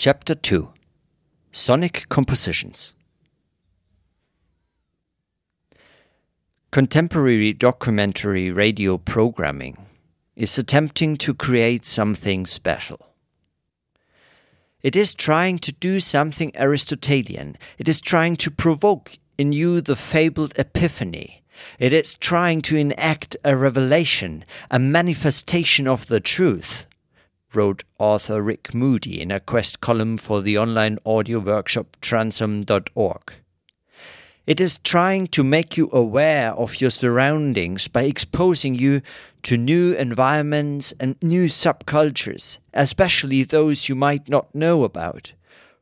Chapter 2 Sonic Compositions Contemporary documentary radio programming is attempting to create something special. It is trying to do something Aristotelian. It is trying to provoke in you the fabled epiphany. It is trying to enact a revelation, a manifestation of the truth, wrote author Rick Moody in a Quest column for the online audio workshop transom.org. It is trying to make you aware of your surroundings by exposing you to new environments and new subcultures, especially those you might not know about,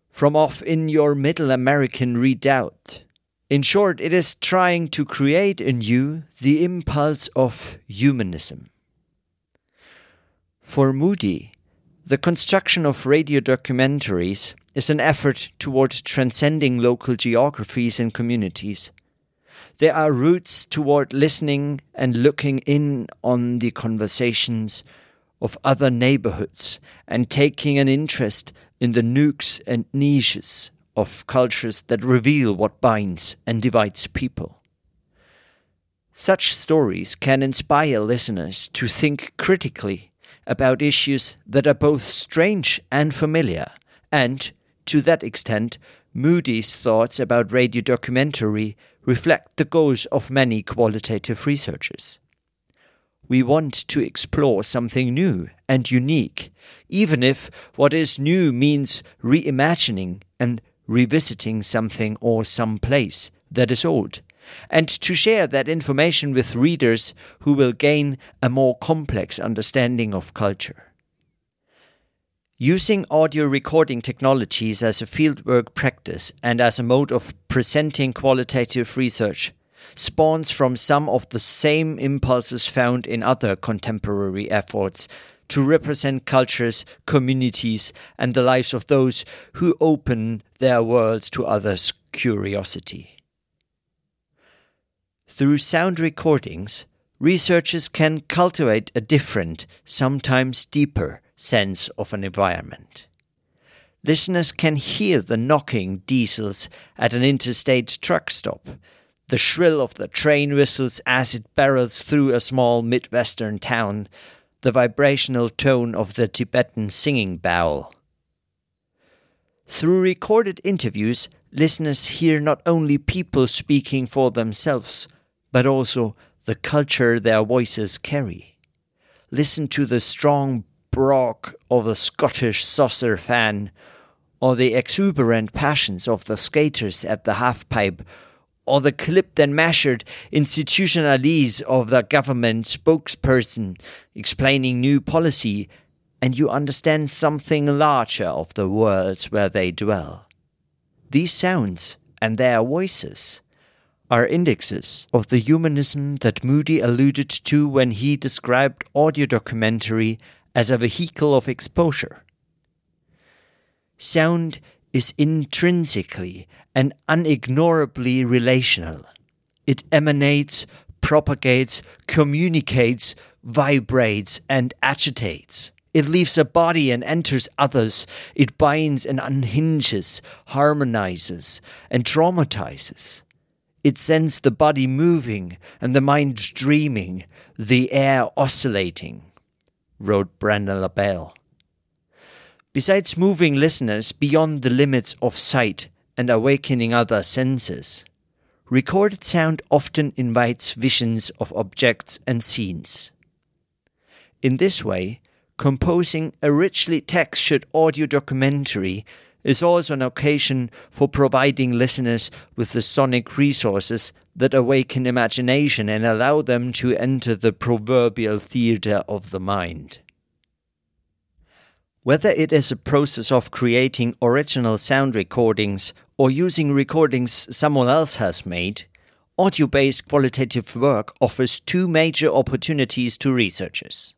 from off in your middle American redoubt. In short, it is trying to create in you the impulse of humanism. For Moody, the construction of radio documentaries is an effort toward transcending local geographies and communities. There are routes toward listening and looking in on the conversations of other neighborhoods and taking an interest in the nooks and niches of cultures that reveal what binds and divides people. Such stories can inspire listeners to think critically about issues that are both strange and familiar, and to that extent, Moody's thoughts about radio documentary reflect the goals of many qualitative researchers. We want to explore something new and unique, even if what is new means reimagining and revisiting something or some place that is old, and to share that information with readers who will gain a more complex understanding of culture. Using audio recording technologies as a fieldwork practice and as a mode of presenting qualitative research spawns from some of the same impulses found in other contemporary efforts to represent cultures, communities, and the lives of those who open their worlds to others' curiosity. Through sound recordings, researchers can cultivate a different, sometimes deeper, sense of an environment. Listeners can hear the knocking diesels at an interstate truck stop, the shrill of the train whistles as it barrels through a small Midwestern town, the vibrational tone of the Tibetan singing bowl. Through recorded interviews, listeners hear not only people speaking for themselves, but also the culture their voices carry. Listen to the strong brogue of the Scottish saucer fan, or the exuberant passions of the skaters at the halfpipe, or the clipped and measured institutionalise of the government spokesperson explaining new policy, and you understand something larger of the worlds where they dwell. These sounds and their voices are indexes of the humanism that Moody alluded to when he described audio documentary as a vehicle of exposure. Sound is intrinsically and unignorably relational. It emanates, propagates, communicates, vibrates, and agitates. It leaves a body and enters others. It binds and unhinges, harmonizes, and traumatizes. It sends the body moving and the mind dreaming, the air oscillating wrote Brandon LaBelle. Besides moving listeners beyond the limits of sight and awakening other senses, recorded sound often invites visions of objects and scenes. In this way, composing a richly textured audio documentary is also an occasion for providing listeners with the sonic resources that awaken imagination and allow them to enter the proverbial theatre of the mind. Whether it is a process of creating original sound recordings or using recordings someone else has made, audio based qualitative work offers two major opportunities to researchers.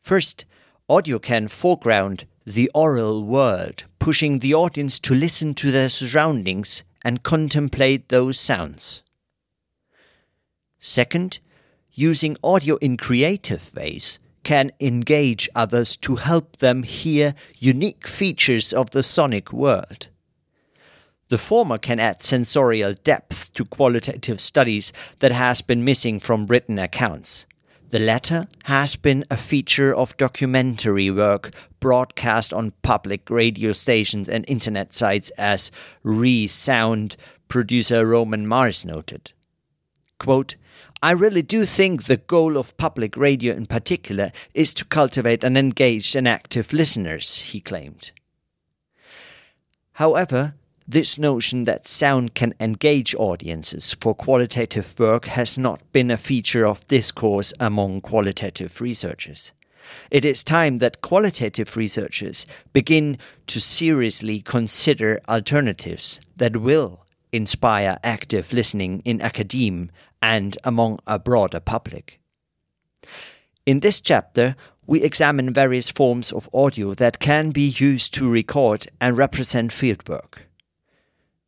First, audio can foreground the oral world, pushing the audience to listen to their surroundings and contemplate those sounds. Second, using audio in creative ways can engage others to help them hear unique features of the sonic world. The former can add sensorial depth to qualitative studies that has been missing from written accounts. The latter has been a feature of documentary work broadcast on public radio stations and internet sites as Re-Sound producer Roman Mars noted. Quote, I really do think the goal of public radio in particular is to cultivate an engaged and active listeners, he claimed. However, this notion that sound can engage audiences for qualitative work has not been a feature of discourse among qualitative researchers. It is time that qualitative researchers begin to seriously consider alternatives that will inspire active listening in academe and among a broader public. In this chapter, we examine various forms of audio that can be used to record and represent fieldwork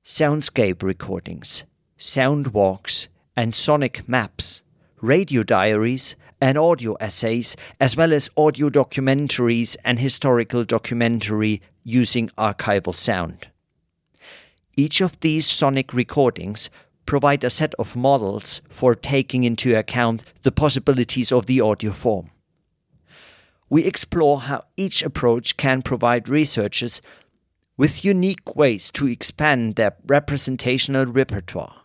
soundscape recordings, sound walks, and sonic maps, radio diaries, and audio essays, as well as audio documentaries and historical documentary using archival sound. Each of these sonic recordings provide a set of models for taking into account the possibilities of the audio form. We explore how each approach can provide researchers with unique ways to expand their representational repertoire.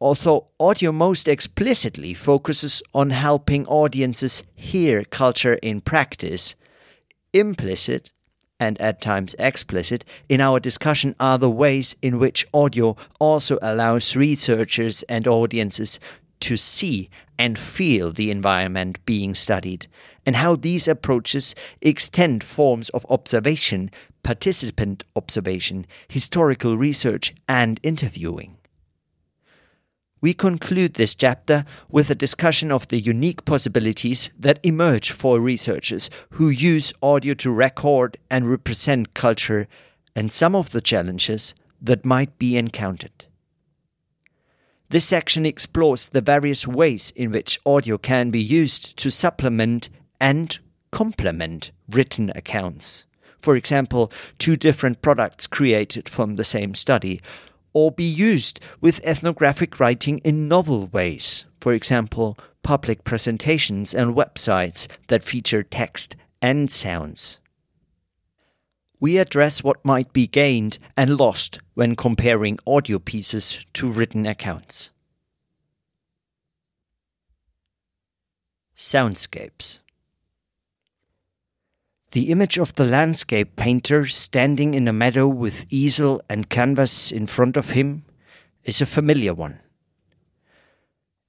Although audio most explicitly focuses on helping audiences hear culture in practice, implicit and at times explicit in our discussion are the ways in which audio also allows researchers and audiences to see and feel the environment being studied, and how these approaches extend forms of observation, participant observation, historical research, and interviewing. We conclude this chapter with a discussion of the unique possibilities that emerge for researchers who use audio to record and represent culture and some of the challenges that might be encountered. This section explores the various ways in which audio can be used to supplement and complement written accounts. For example, two different products created from the same study, or be used with ethnographic writing in novel ways. For example, public presentations and websites that feature text and sounds we address what might be gained and lost when comparing audio pieces to written accounts. Soundscapes The image of the landscape painter standing in a meadow with easel and canvas in front of him is a familiar one.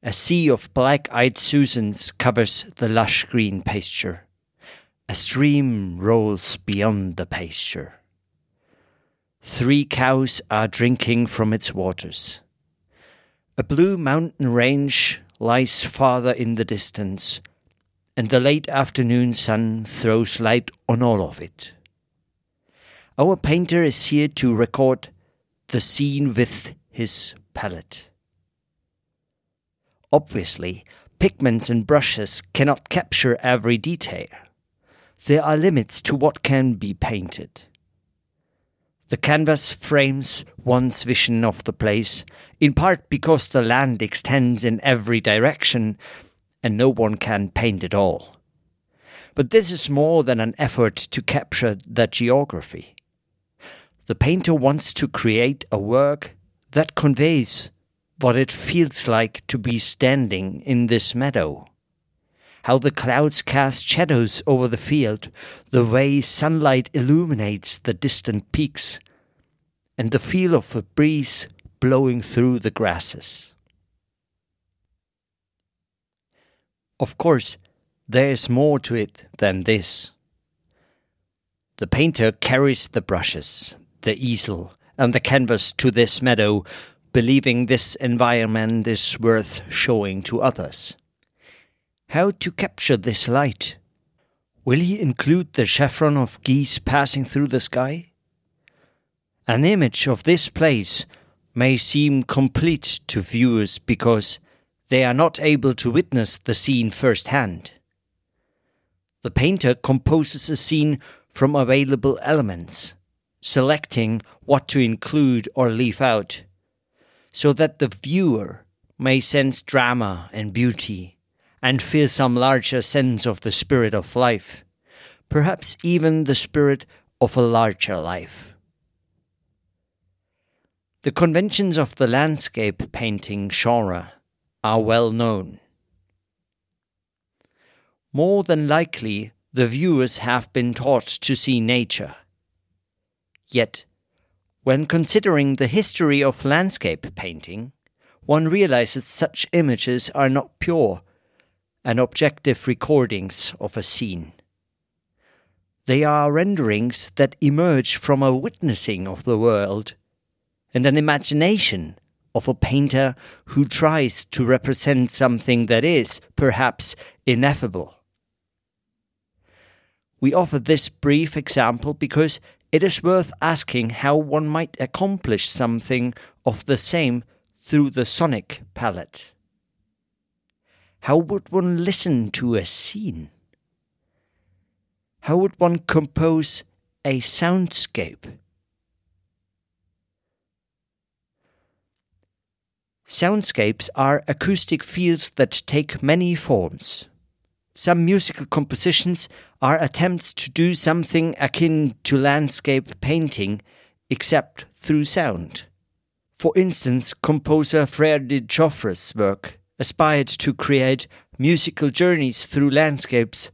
A sea of black eyed Susans covers the lush green pasture. A stream rolls beyond the pasture. Three cows are drinking from its waters. A blue mountain range lies farther in the distance, and the late afternoon sun throws light on all of it. Our painter is here to record the scene with his palette. Obviously, pigments and brushes cannot capture every detail there are limits to what can be painted. The canvas frames one's vision of the place, in part because the land extends in every direction and no one can paint it all. But this is more than an effort to capture the geography. The painter wants to create a work that conveys what it feels like to be standing in this meadow how the clouds cast shadows over the field, the way sunlight illuminates the distant peaks, and the feel of a breeze blowing through the grasses. Of course, there is more to it than this. The painter carries the brushes, the easel, and the canvas to this meadow, believing this environment is worth showing to others how to capture this light. Will he include the chevron of geese passing through the sky? An image of this place may seem complete to viewers because they are not able to witness the scene firsthand. The painter composes a scene from available elements, selecting what to include or leave out, so that the viewer may sense drama and beauty and feel some larger sense of the spirit of life, perhaps even the spirit of a larger life. The conventions of the landscape painting genre are well known. More than likely, the viewers have been taught to see nature. Yet, when considering the history of landscape painting, one realizes such images are not pure and objective recordings of a scene. They are renderings that emerge from a witnessing of the world and an imagination of a painter who tries to represent something that is, perhaps, ineffable. We offer this brief example because it is worth asking how one might accomplish something of the same through the sonic palette. How would one listen to a scene? How would one compose a soundscape? Soundscapes are acoustic fields that take many forms. Some musical compositions are attempts to do something akin to landscape painting, except through sound. For instance, composer Ferde Grofé's work aspired to create musical journeys through landscapes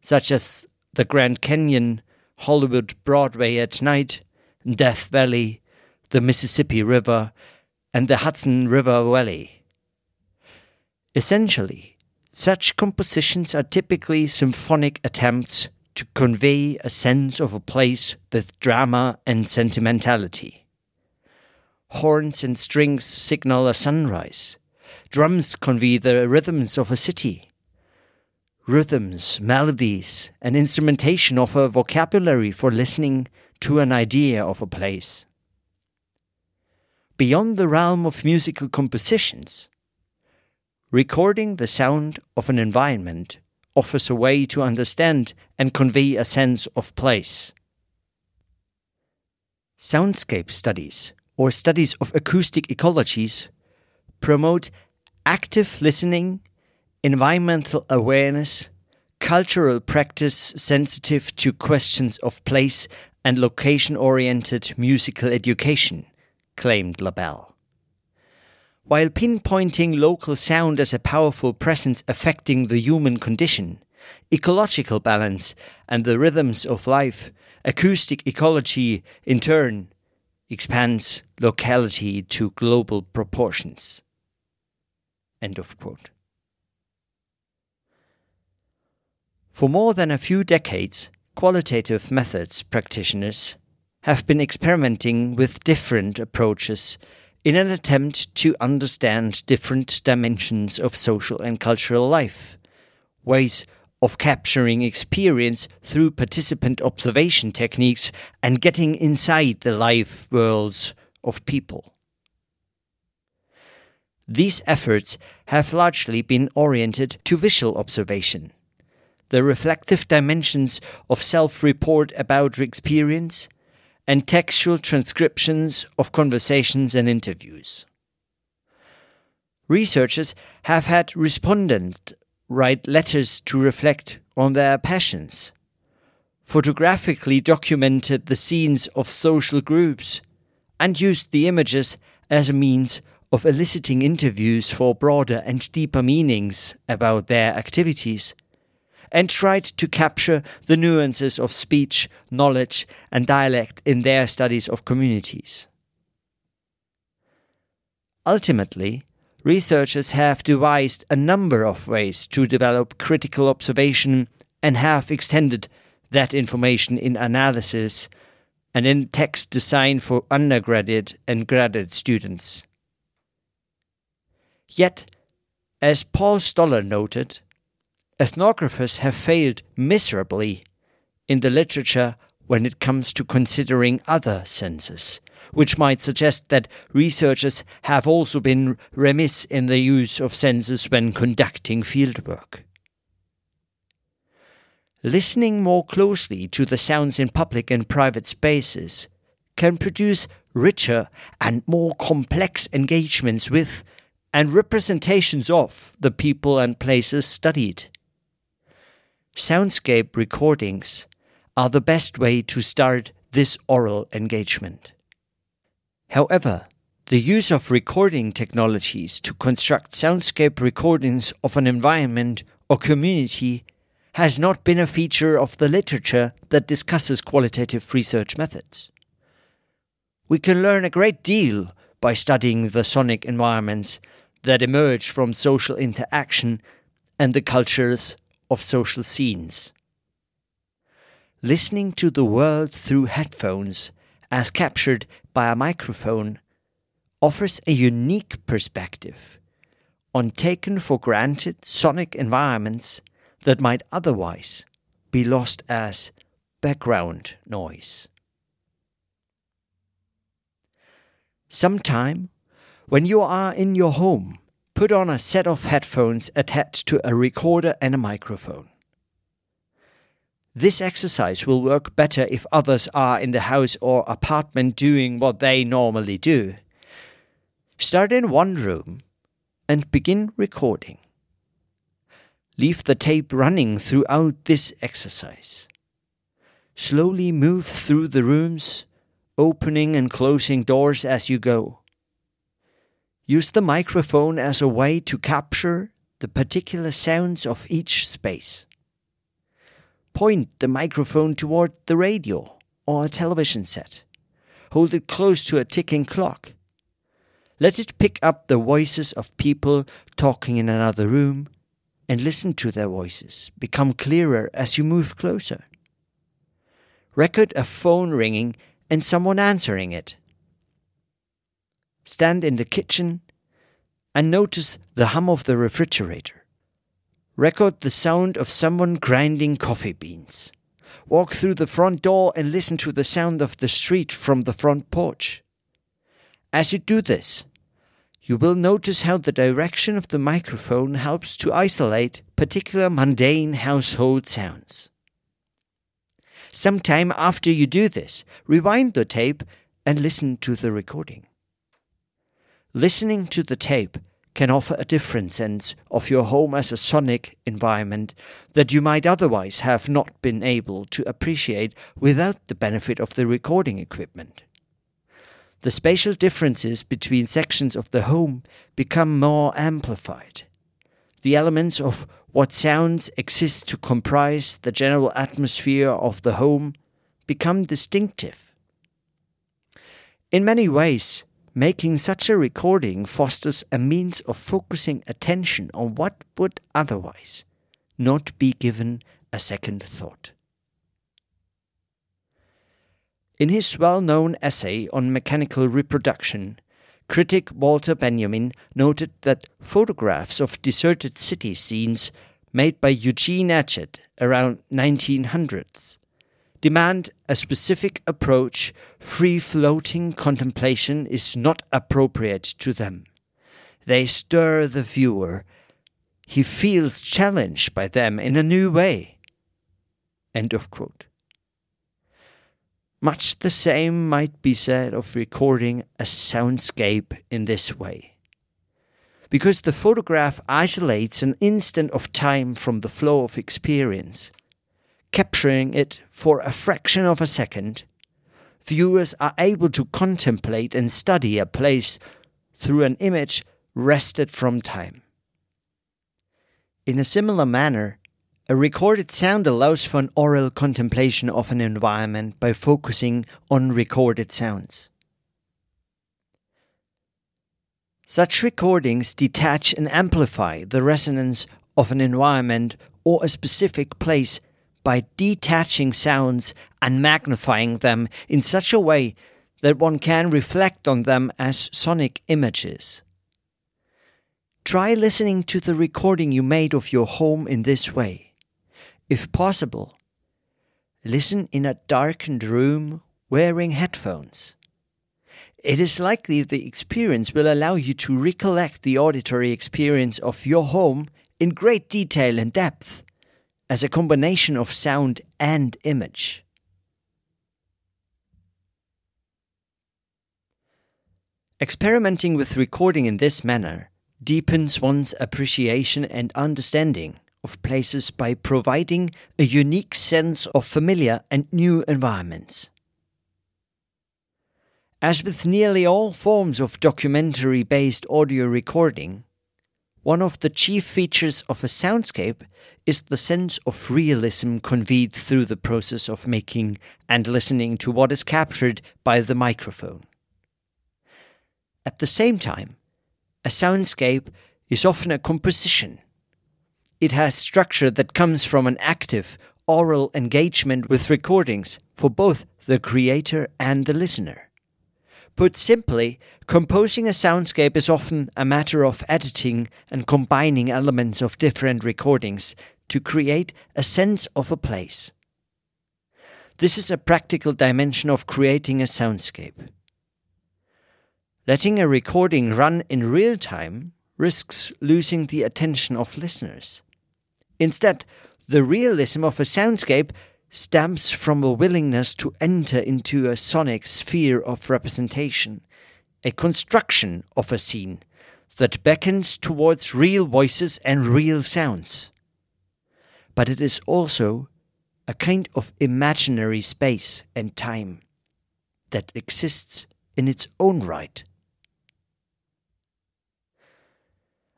such as the Grand Canyon, Hollywood Broadway at night, Death Valley, the Mississippi River, and the Hudson River Valley. Essentially, such compositions are typically symphonic attempts to convey a sense of a place with drama and sentimentality. Horns and strings signal a sunrise. Drums convey the rhythms of a city. Rhythms, melodies, and instrumentation offer vocabulary for listening to an idea of a place beyond the realm of musical compositions. Recording the sound of an environment offers a way to understand and convey a sense of place. Soundscape studies, or studies of acoustic ecologies, promote active listening, environmental awareness, cultural practice sensitive to questions of place and location oriented musical education claimed LaBelle. While pinpointing local sound as a powerful presence affecting the human condition, ecological balance, and the rhythms of life, acoustic ecology, in turn, expands locality to global proportions. End of quote. For more than a few decades, qualitative methods practitioners have been experimenting with different approaches in an attempt to understand different dimensions of social and cultural life, ways of capturing experience through participant observation techniques and getting inside the life worlds of people. These efforts have largely been oriented to visual observation, the reflective dimensions of self report about experience, and textual transcriptions of conversations and interviews. Researchers have had respondents write letters to reflect on their passions, photographically documented the scenes of social groups, and used the images as a means of eliciting interviews for broader and deeper meanings about their activities and tried to capture the nuances of speech, knowledge, and dialect in their studies of communities. Ultimately, researchers have devised a number of ways to develop critical observation and have extended that information in analysis and in text design for undergraduate and graduate students. Yet, as Paul Stoller noted, ethnographers have failed miserably in the literature when it comes to considering other senses, which might suggest that researchers have also been remiss in the use of senses when conducting fieldwork. Listening more closely to the sounds in public and private spaces can produce richer and more complex engagements with and representations of the people and places studied. Soundscape recordings are the best way to start this oral engagement. However, the use of recording technologies to construct soundscape recordings of an environment or community has not been a feature of the literature that discusses qualitative research methods. We can learn a great deal by studying the sonic environments that emerge from social interaction and the cultures of social scenes. Listening to the world through headphones, as captured by a microphone, offers a unique perspective on taken for granted sonic environments that might otherwise be lost as background noise. Sometime when you are in your home, put on a set of headphones attached to a recorder and a microphone. This exercise will work better if others are in the house or apartment doing what they normally do. Start in one room and begin recording. Leave the tape running throughout this exercise. Slowly move through the rooms, opening and closing doors as you go. Use the microphone as a way to capture the particular sounds of each space. Point the microphone toward the radio or a television set. Hold it close to a ticking clock. Let it pick up the voices of people talking in another room and listen to their voices become clearer as you move closer. Record a phone ringing and someone answering it stand in the kitchen, and notice the hum of the refrigerator. Record the sound of someone grinding coffee beans. Walk through the front door and listen to the sound of the street from the front porch. As you do this, you will notice how the direction of the microphone helps to isolate particular mundane household sounds. Sometime after you do this, rewind the tape and listen to the recording. Listening to the tape can offer a different sense of your home as a sonic environment that you might otherwise have not been able to appreciate without the benefit of the recording equipment. The spatial differences between sections of the home become more amplified. The elements of what sounds exist to comprise the general atmosphere of the home become distinctive. In many ways, Making such a recording fosters a means of focusing attention on what would otherwise not be given a second thought. In his well known essay on mechanical reproduction, critic Walter Benjamin noted that photographs of deserted city scenes made by Eugene Atget around 1900s demand a specific approach, free floating contemplation is not appropriate to them. They stir the viewer. He feels challenged by them in a new way. End of quote. Much the same might be said of recording a soundscape in this way. Because the photograph isolates an instant of time from the flow of experience capturing it for a fraction of a second, viewers are able to contemplate and study a place through an image wrested from time. In a similar manner, a recorded sound allows for an oral contemplation of an environment by focusing on recorded sounds. Such recordings detach and amplify the resonance of an environment or a specific place by detaching sounds and magnifying them in such a way that one can reflect on them as sonic images. Try listening to the recording you made of your home in this way. If possible, listen in a darkened room wearing headphones. it is likely the experience will allow you to recollect the auditory experience of your home in great detail and depth, as a combination of sound and image. Experimenting with recording in this manner deepens one's appreciation and understanding of places by providing a unique sense of familiar and new environments. As with nearly all forms of documentary based audio recording, one of the chief features of a soundscape is the sense of realism conveyed through the process of making and listening to what is captured by the microphone. At the same time, a soundscape is often a composition. It has structure that comes from an active, oral engagement with recordings for both the creator and the listener. Put simply, composing a soundscape is often a matter of editing and combining elements of different recordings to create a sense of a place. This is a practical dimension of creating a soundscape. Letting a recording run in real time risks losing the attention of listeners. Instead, the realism of a soundscape stems from a willingness to enter into a sonic sphere of representation, a construction of a scene that beckons towards real voices and real sounds. But it is also a kind of imaginary space and time that exists in its own right.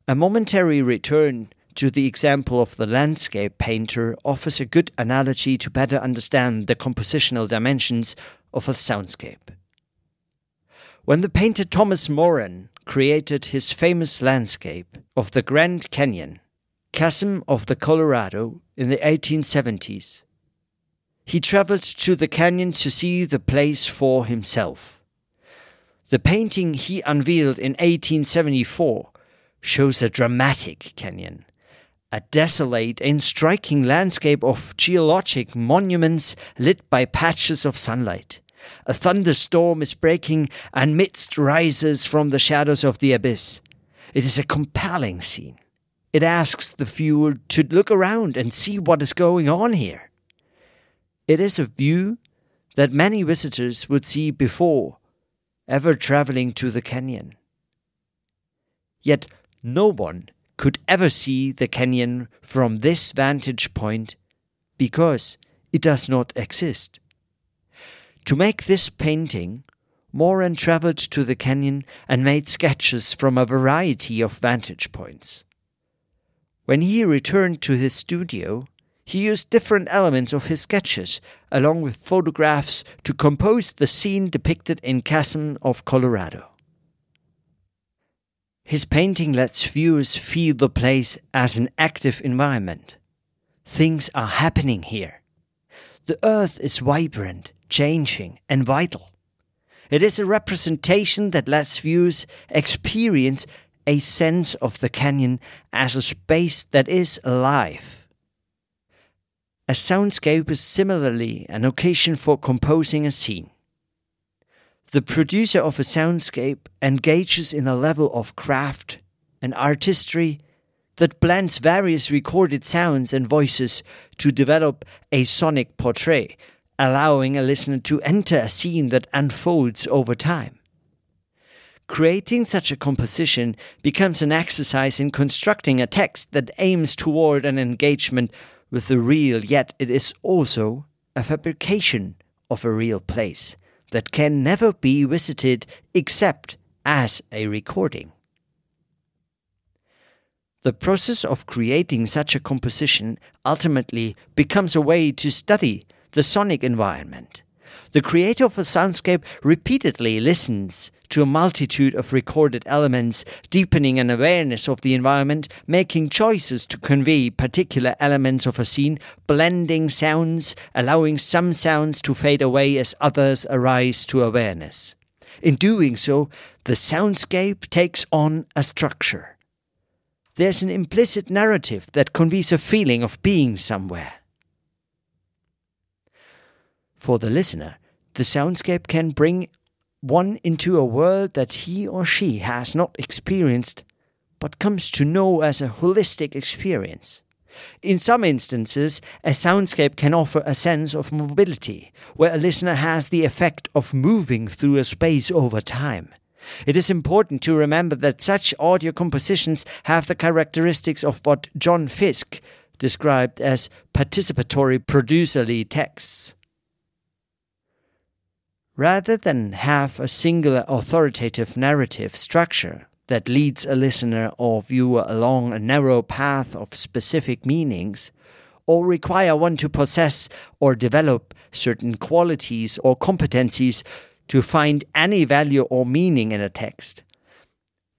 A momentary return to the example of the landscape painter offers a good analogy to better understand the compositional dimensions of a soundscape. When the painter Thomas Moran created his famous landscape of the Grand Canyon, chasm of the Colorado, in the 1870s, he traveled to the canyon to see the place for himself. The painting he unveiled in 1874 shows a dramatic canyon, a desolate and striking landscape of geologic monuments lit by patches of sunlight. A thunderstorm is breaking, and mist rises from the shadows of the abyss. It is a compelling scene. It asks the viewer to look around and see what is going on here. It is a view that many visitors would see before ever traveling to the canyon. Yet no one could ever see the canyon from this vantage point because it does not exist. To make this painting, Moran traveled to the canyon and made sketches from a variety of vantage points. When he returned to his studio, he used different elements of his sketches, along with photographs, to compose the scene depicted in Chasm of Colorado. His painting lets viewers feel the place as an active environment. Things are happening here. The earth is vibrant, changing, and vital. It is a representation that lets viewers experience a sense of the canyon as a space that is alive. A soundscape is similarly an occasion for composing a scene. The producer of a soundscape engages in a level of craft and artistry that blends various recorded sounds and voices to develop a sonic portrait, allowing a listener to enter a scene that unfolds over time. Creating such a composition becomes an exercise in constructing a text that aims toward an engagement with the real, yet it is also a fabrication of a real place that can never be visited except as a recording. The process of creating such a composition ultimately becomes a way to study the sonic environment. The creator of a soundscape repeatedly listens to a multitude of recorded elements, deepening an awareness of the environment, making choices to convey particular elements of a scene, blending sounds, allowing some sounds to fade away as others arise to awareness. In doing so, the soundscape takes on a structure. There's an implicit narrative that conveys a feeling of being somewhere. For the listener, the soundscape can bring one into a world that he or she has not experienced but comes to know as a holistic experience. In some instances, a soundscape can offer a sense of mobility, where a listener has the effect of moving through a space over time. It is important to remember that such audio compositions have the characteristics of what John Fiske described as participatory producerly texts. Rather than have a singular authoritative narrative structure that leads a listener or viewer along a narrow path of specific meanings, or require one to possess or develop certain qualities or competencies to find any value or meaning in a text.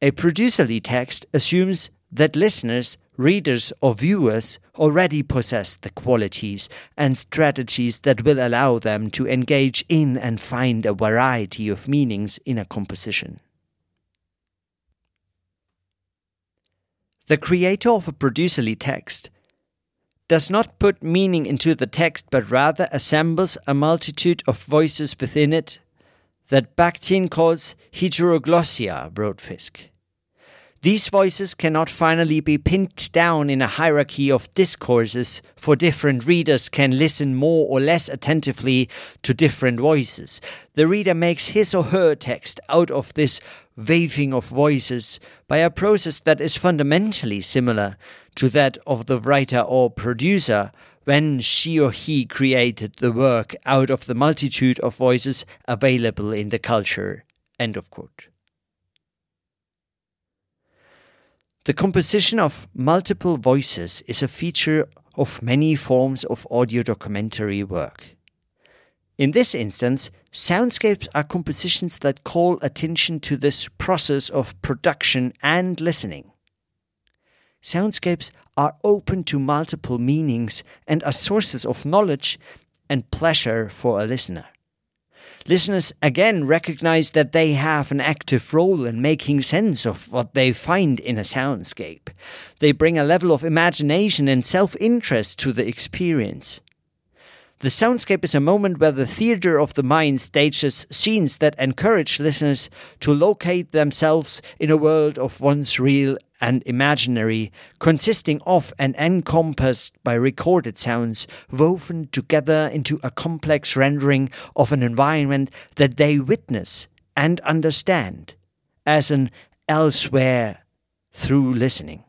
A producerly text assumes that listeners, readers, or viewers already possess the qualities and strategies that will allow them to engage in and find a variety of meanings in a composition. The creator of a producerly text does not put meaning into the text but rather assembles a multitude of voices within it that Bakhtin calls heteroglossia, wrote. These voices cannot finally be pinned down in a hierarchy of discourses, for different readers can listen more or less attentively to different voices. The reader makes his or her text out of this waving of voices by a process that is fundamentally similar to that of the writer or producer when she or he created the work out of the multitude of voices available in the culture. End of quote. The composition of multiple voices is a feature of many forms of audio documentary work. In this instance, soundscapes are compositions that call attention to this process of production and listening. Soundscapes are open to multiple meanings and are sources of knowledge and pleasure for a listener. Listeners again recognize that they have an active role in making sense of what they find in a soundscape. They bring a level of imagination and self interest to the experience. The soundscape is a moment where the theater of the mind stages scenes that encourage listeners to locate themselves in a world of once real and imaginary, consisting of and encompassed by recorded sounds woven together into a complex rendering of an environment that they witness and understand as an elsewhere through listening.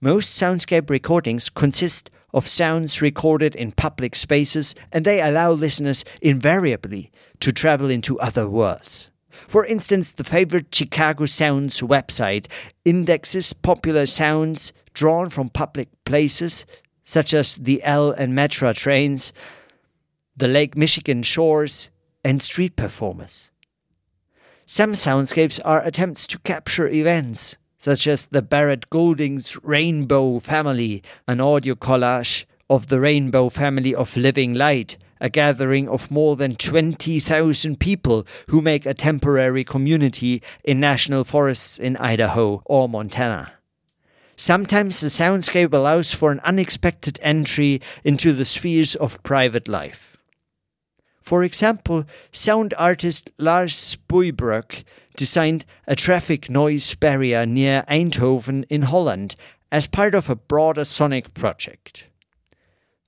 Most soundscape recordings consist of sounds recorded in public spaces, and they allow listeners invariably to travel into other worlds. For instance, the favorite Chicago Sounds website indexes popular sounds drawn from public places, such as the L and Metra trains, the Lake Michigan shores, and street performers. Some soundscapes are attempts to capture events, such as the Barrett Golding's Rainbow Family, an audio collage of the Rainbow Family of Living Light, a gathering of more than 20,000 people who make a temporary community in national forests in Idaho or Montana. Sometimes the soundscape allows for an unexpected entry into the spheres of private life. For example, sound artist Lars Spuybroek designed a traffic noise barrier near Eindhoven in Holland as part of a broader sonic project.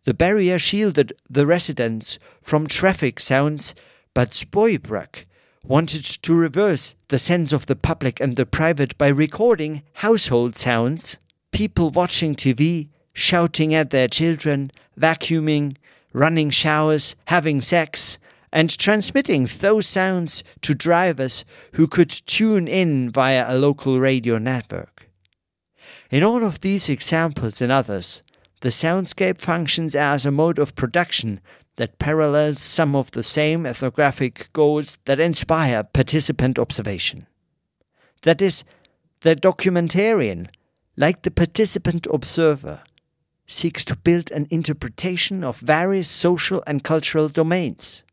The barrier shielded the residents from traffic sounds, but Spuybroek wanted to reverse the sense of the public and the private by recording household sounds, people watching TV, shouting at their children, vacuuming, running showers, having sex, and transmitting those sounds to drivers who could tune in via a local radio network. In all of these examples and others, the soundscape functions as a mode of production that parallels some of the same ethnographic goals that inspire participant observation. That is, the documentarian, like the participant observer, seeks to build an interpretation of various social and cultural domains.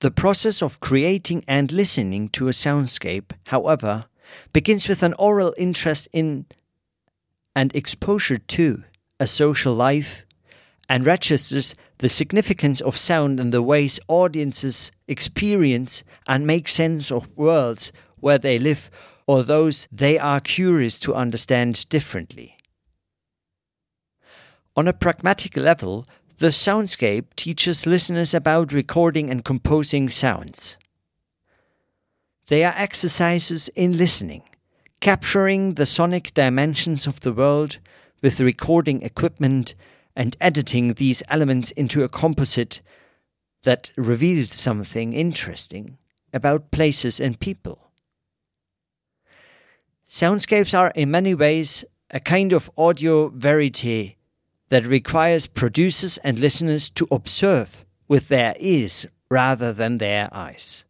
The process of creating and listening to a soundscape, however, begins with an oral interest in and exposure to a social life, and registers the significance of sound and the ways audiences experience and make sense of worlds where they live or those they are curious to understand differently. On a pragmatic level, the soundscape teaches listeners about recording and composing sounds. They are exercises in listening, capturing the sonic dimensions of the world with recording equipment and editing these elements into a composite that reveals something interesting about places and people. Soundscapes are in many ways a kind of audio verite that requires producers and listeners to observe with their ears rather than their eyes.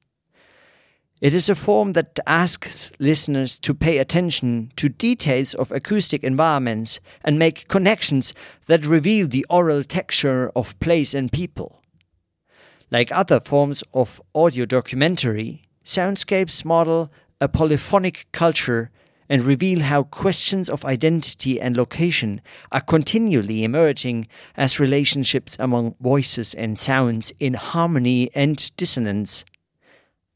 It is a form that asks listeners to pay attention to details of acoustic environments and make connections that reveal the aural texture of place and people. Like other forms of audio documentary, soundscapes model a polyphonic culture and reveal how questions of identity and location are continually emerging as relationships among voices and sounds in harmony and dissonance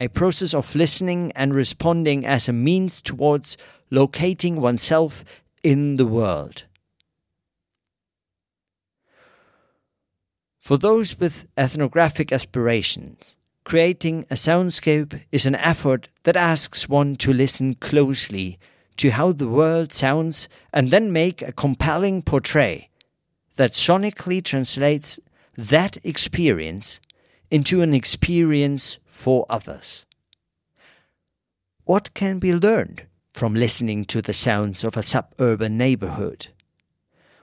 a process of listening and responding as a means towards locating oneself in the world. For those with ethnographic aspirations, creating a soundscape is an effort that asks one to listen closely to how the world sounds and then make a compelling portrait that sonically translates that experience into an experience for others. What can be learned from listening to the sounds of a suburban neighborhood?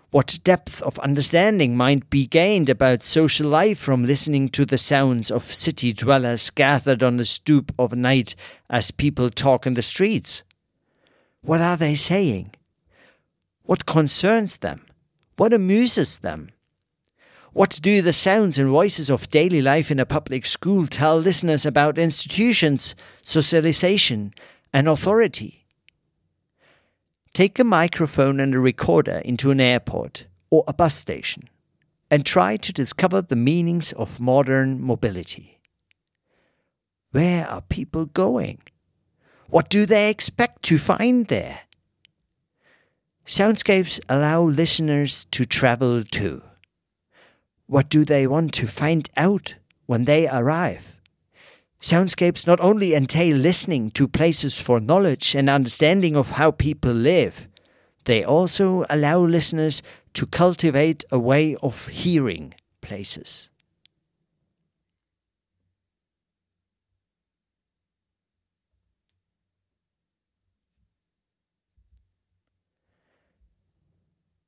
What depth of understanding might be gained about social life from listening to the sounds of city dwellers gathered on the stoop of night as people talk in the streets? What are they saying? What concerns them? What amuses them? What do the sounds and voices of daily life in a public school tell listeners about institutions, socialization, and authority? Take a microphone and a recorder into an airport or a bus station and try to discover the meanings of modern mobility. Where are people going? What do they expect to find there? Soundscapes allow listeners to travel too. What do they want to find out when they arrive? Soundscapes not only entail listening to places for knowledge and understanding of how people live, they also allow listeners to cultivate a way of hearing places.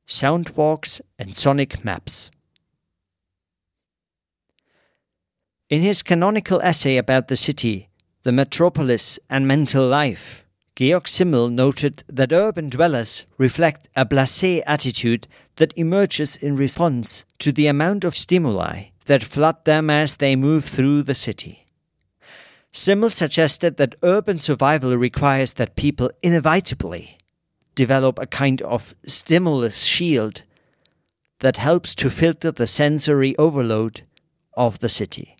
Soundwalks and sonic maps. In his canonical essay about the city, the metropolis and mental life, Georg Simmel noted that urban dwellers reflect a blasé attitude that emerges in response to the amount of stimuli that flood them as they move through the city. Simmel suggested that urban survival requires that people inevitably develop a kind of stimulus shield that helps to filter the sensory overload of the city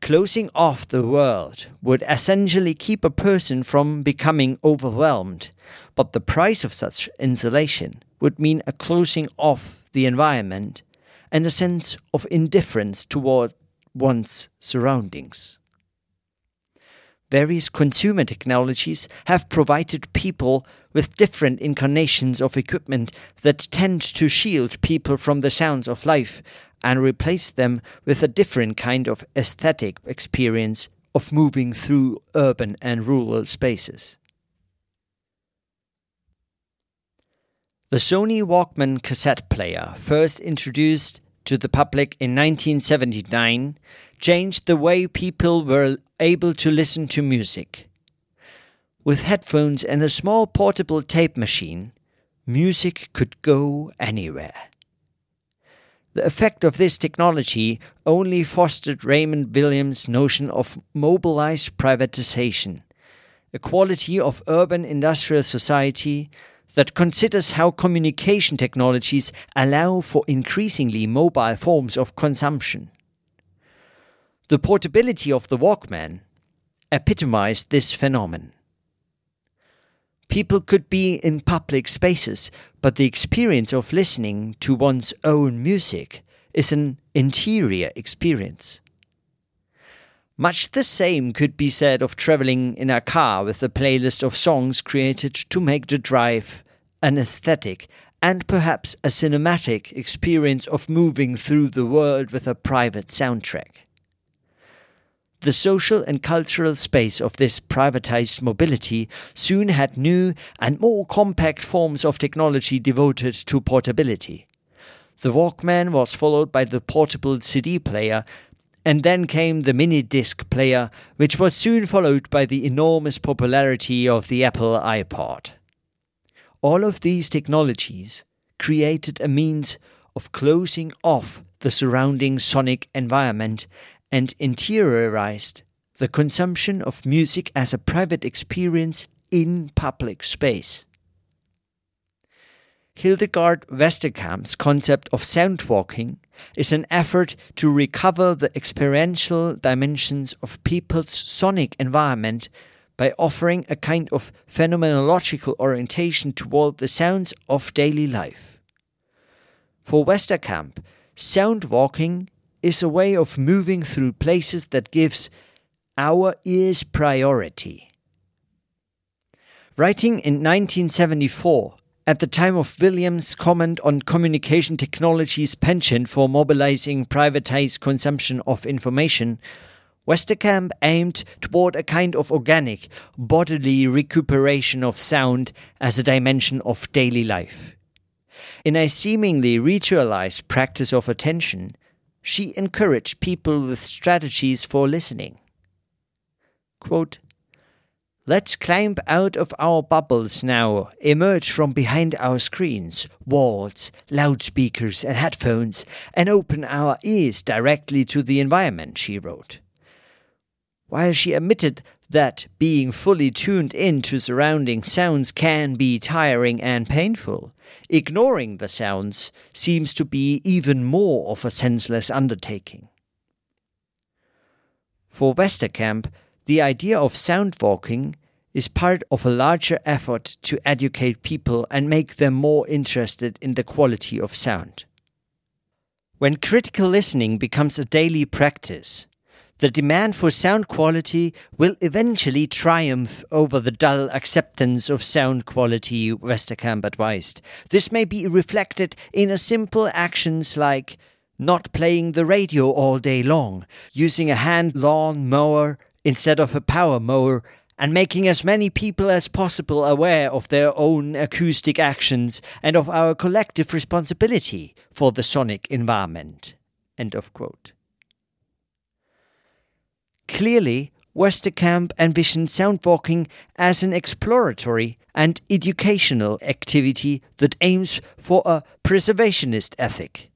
closing off the world would essentially keep a person from becoming overwhelmed, but the price of such insulation would mean a closing off the environment and a sense of indifference toward one's surroundings. Various consumer technologies have provided people with different incarnations of equipment that tend to shield people from the sounds of life and replace them with a different kind of aesthetic experience of moving through urban and rural spaces. The Sony Walkman cassette player, first introduced to the public in 1979, changed the way people were able to listen to music. With headphones and a small portable tape machine, music could go anywhere. The effect of this technology only fostered Raymond Williams' notion of mobilized privatization, a quality of urban industrial society that considers how communication technologies allow for increasingly mobile forms of consumption. The portability of the Walkman epitomized this phenomenon. People could be in public spaces, but the experience of listening to one's own music is an interior experience. Much the same could be said of traveling in a car with a playlist of songs created to make the drive an aesthetic and perhaps a cinematic experience of moving through the world with a private soundtrack. The social and cultural space of this privatized mobility soon had new and more compact forms of technology devoted to portability. The Walkman was followed by the portable CD player and then came the mini disc player, which was soon followed by the enormous popularity of the Apple iPod. All of these technologies created a means of closing off the surrounding sonic environment and interiorized the consumption of music as a private experience in public space. Hildegard Westerkamp's concept of soundwalking is an effort to recover the experiential dimensions of people's sonic environment by offering a kind of phenomenological orientation toward the sounds of daily life. For Westerkamp, soundwalking is a way of moving through places that gives our ears priority. Writing in 1974, at the time of Williams' comment on communication technology's penchant for mobilizing privatized consumption of information, Westerkamp aimed toward a kind of organic, bodily recuperation of sound as a dimension of daily life. In a seemingly ritualized practice of attention, she encouraged people with strategies for listening. Quote, Let's climb out of our bubbles now, emerge from behind our screens, walls, loudspeakers, and headphones, and open our ears directly to the environment, she wrote. While she admitted that being fully tuned in to surrounding sounds can be tiring and painful, ignoring the sounds seems to be even more of a senseless undertaking. For Westerkamp, the idea of sound walking is part of a larger effort to educate people and make them more interested in the quality of sound. When critical listening becomes a daily practice, the demand for sound quality will eventually triumph over the dull acceptance of sound quality, Westerkamp advised. This may be reflected in a simple actions like not playing the radio all day long, using a hand lawn mower instead of a power mower, and making as many people as possible aware of their own acoustic actions and of our collective responsibility for the sonic environment. End of quote. Clearly, Westerkamp envisioned soundwalking as an exploratory and educational activity that aims for a preservationist ethic.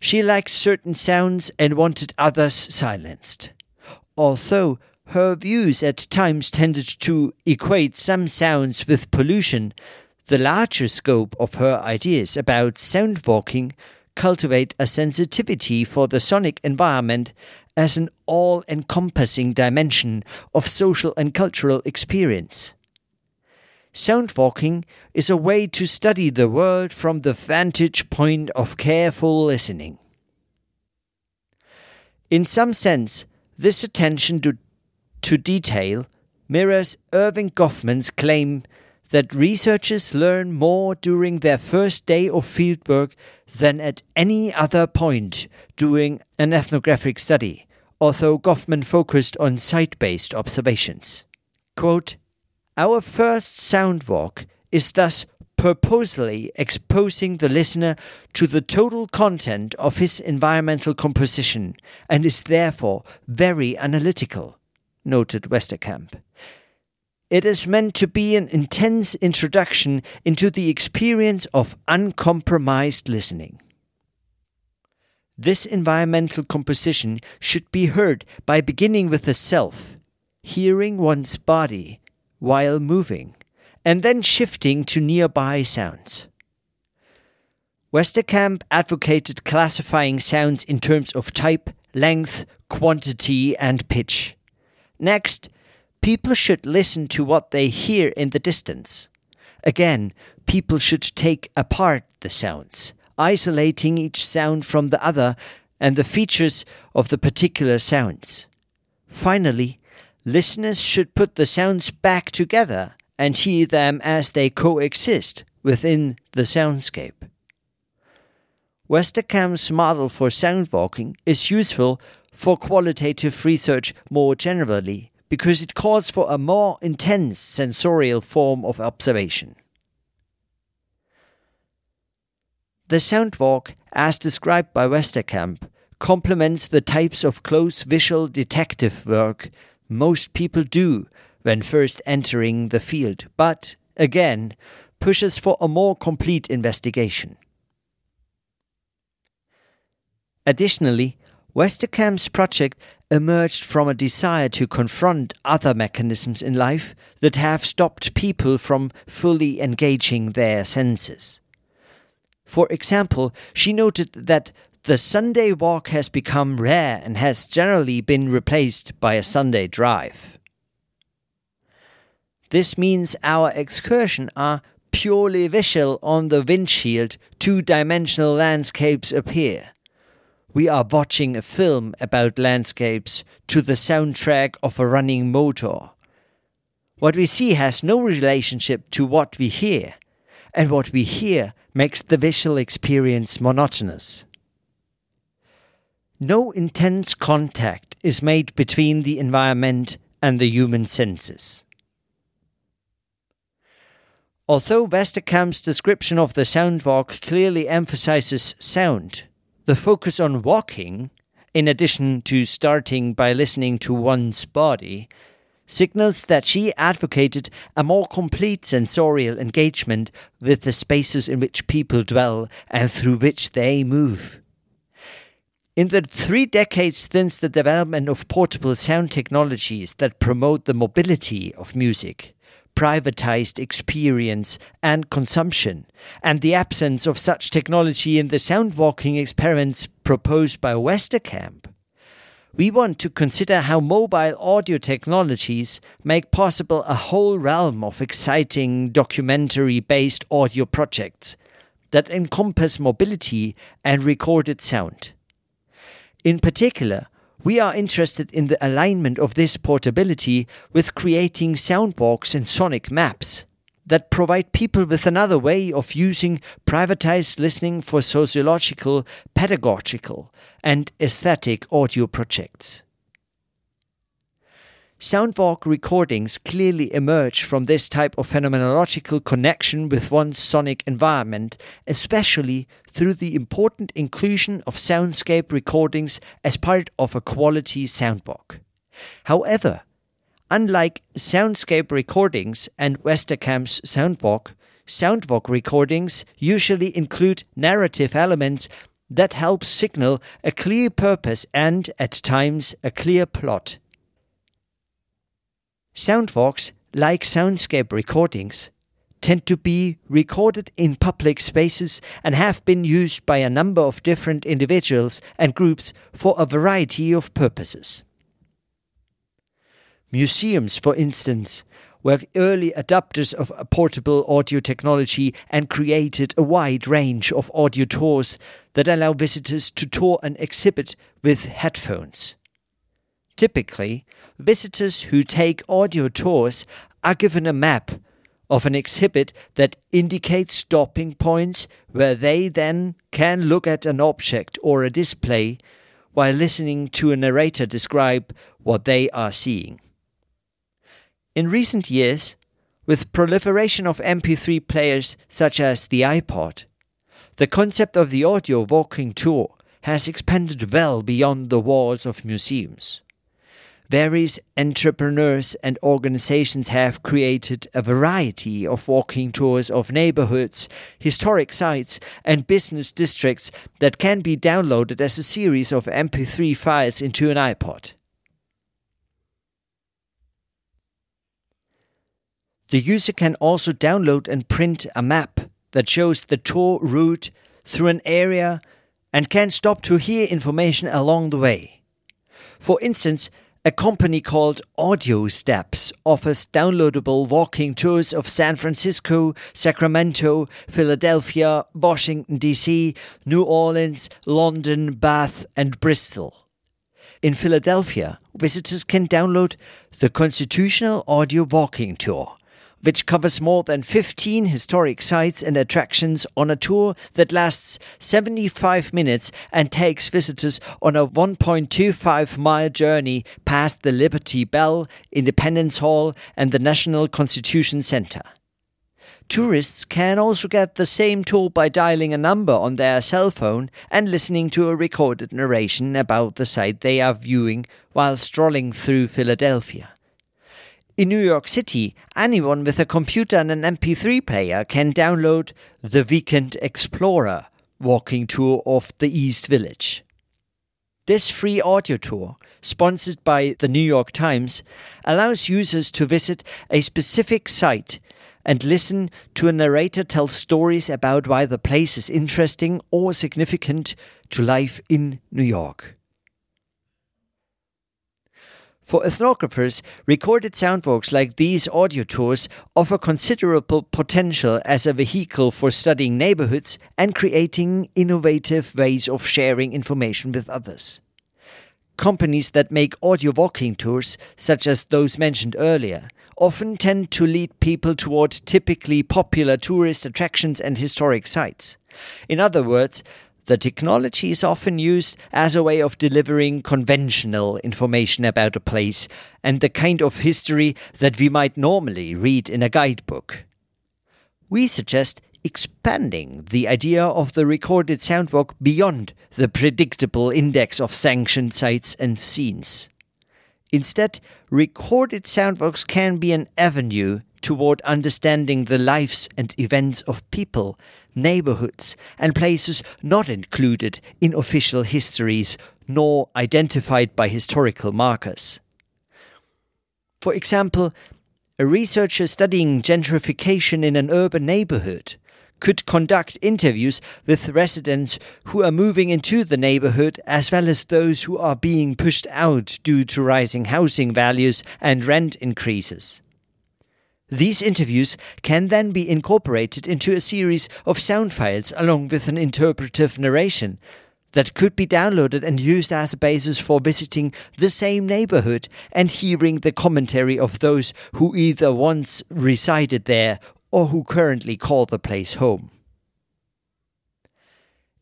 She liked certain sounds and wanted others silenced. Although her views at times tended to equate some sounds with pollution, the larger scope of her ideas about soundwalking cultivate a sensitivity for the sonic environment as an all encompassing dimension of social and cultural experience. Soundwalking is a way to study the world from the vantage point of careful listening. In some sense, this attention to, to detail mirrors Erving Goffman's claim that researchers learn more during their first day of fieldwork than at any other point during an ethnographic study, although Goffman focused on site based observations. Quote, Our first sound walk is thus purposely exposing the listener to the total content of his environmental composition and is therefore very analytical, noted Westerkamp. It is meant to be an intense introduction into the experience of uncompromised listening. This environmental composition should be heard by beginning with the self, hearing one's body while moving, and then shifting to nearby sounds. Westerkamp advocated classifying sounds in terms of type, length, quantity, and pitch. Next, people should listen to what they hear in the distance. Again, people should take apart the sounds, isolating each sound from the other and the features of the particular sounds. Finally, listeners should put the sounds back together and hear them as they coexist within the soundscape. Westerkamp's model for soundwalking is useful for qualitative research more generally because it calls for a more intense sensorial form of observation. The soundwalk, as described by Westerkamp, complements the types of close visual detective work most people do when first entering the field, but, again, pushes for a more complete investigation. Additionally, Westerkamp's project emerged from a desire to confront other mechanisms in life that have stopped people from fully engaging their senses. For example, she noted that the Sunday walk has become rare and has generally been replaced by a Sunday drive. This means our excursion are purely visual on the windshield, two dimensional landscapes appear. We are watching a film about landscapes to the soundtrack of a running motor. What we see has no relationship to what we hear, and what we hear makes the visual experience monotonous. No intense contact is made between the environment and the human senses. Although Westerkamp's description of the soundwalk clearly emphasizes sound, the focus on walking, in addition to starting by listening to one's body, signals that she advocated a more complete sensorial engagement with the spaces in which people dwell and through which they move. In the three decades since the development of portable sound technologies that promote the mobility of music, privatized experience and consumption, and the absence of such technology in the soundwalking experiments proposed by Westerkamp. We want to consider how mobile audio technologies make possible a whole realm of exciting documentary based audio projects that encompass mobility and recorded sound. In particular, we are interested in the alignment of this portability with creating soundwalks and sonic maps that provide people with another way of using privatized listening for sociological, pedagogical, and aesthetic audio projects. Soundwalk recordings clearly emerge from this type of phenomenological connection with one's sonic environment, especially through the important inclusion of soundscape recordings as part of a quality soundwalk. However, unlike soundscape recordings and Westerkamp's soundwalk, soundwalk recordings usually include narrative elements that help signal a clear purpose and, at times, a clear plot. Soundwalks, like soundscape recordings, tend to be recorded in public spaces and have been used by a number of different individuals and groups for a variety of purposes. Museums, for instance, were early adopters of portable audio technology and created a wide range of audio tours that allow visitors to tour an exhibit with headphones. Typically, visitors who take audio tours are given a map of an exhibit that indicates stopping points where they then can look at an object or a display while listening to a narrator describe what they are seeing. In recent years, with proliferation of MP3 players such as the iPod, the concept of the audio walking tour has expanded well beyond the walls of museums. Various entrepreneurs and organizations have created a variety of walking tours of neighborhoods, historic sites, and business districts that can be downloaded as a series of MP3 files into an iPod. The user can also download and print a map that shows the tour route through an area and can stop to hear information along the way. For instance, a company called Audio Steps offers downloadable walking tours of San Francisco, Sacramento, Philadelphia, Washington, D.C., New Orleans, London, Bath, and Bristol. In Philadelphia, visitors can download the Constitutional Audio Walking Tour, which covers more than 15 historic sites and attractions on a tour that lasts 75 minutes and takes visitors on a 1.25 mile journey past the Liberty Bell, Independence Hall, and the National Constitution Center. Tourists can also get the same tour by dialing a number on their cell phone and listening to a recorded narration about the site they are viewing while strolling through Philadelphia. In New York City, anyone with a computer and an MP3 player can download the Weekend Explorer walking tour of the East Village. This free audio tour, sponsored by the New York Times, allows users to visit a specific site and listen to a narrator tell stories about why the place is interesting or significant to life in New York. For ethnographers, recorded soundwalks like these audio tours offer considerable potential as a vehicle for studying neighborhoods and creating innovative ways of sharing information with others. Companies that make audio walking tours, such as those mentioned earlier, often tend to lead people toward typically popular tourist attractions and historic sites. In other words, the technology is often used as a way of delivering conventional information about a place and the kind of history that we might normally read in a guidebook. We suggest expanding the idea of the recorded soundwalk beyond the predictable index of sanctioned sites and scenes. Instead, recorded soundwalks can be an avenue toward understanding the lives and events of people, neighborhoods, and places not included in official histories nor identified by historical markers. For example, a researcher studying gentrification in an urban neighborhood could conduct interviews with residents who are moving into the neighborhood as well as those who are being pushed out due to rising housing values and rent increases. These interviews can then be incorporated into a series of sound files along with an interpretive narration that could be downloaded and used as a basis for visiting the same neighborhood and hearing the commentary of those who either once resided there or who currently call the place home.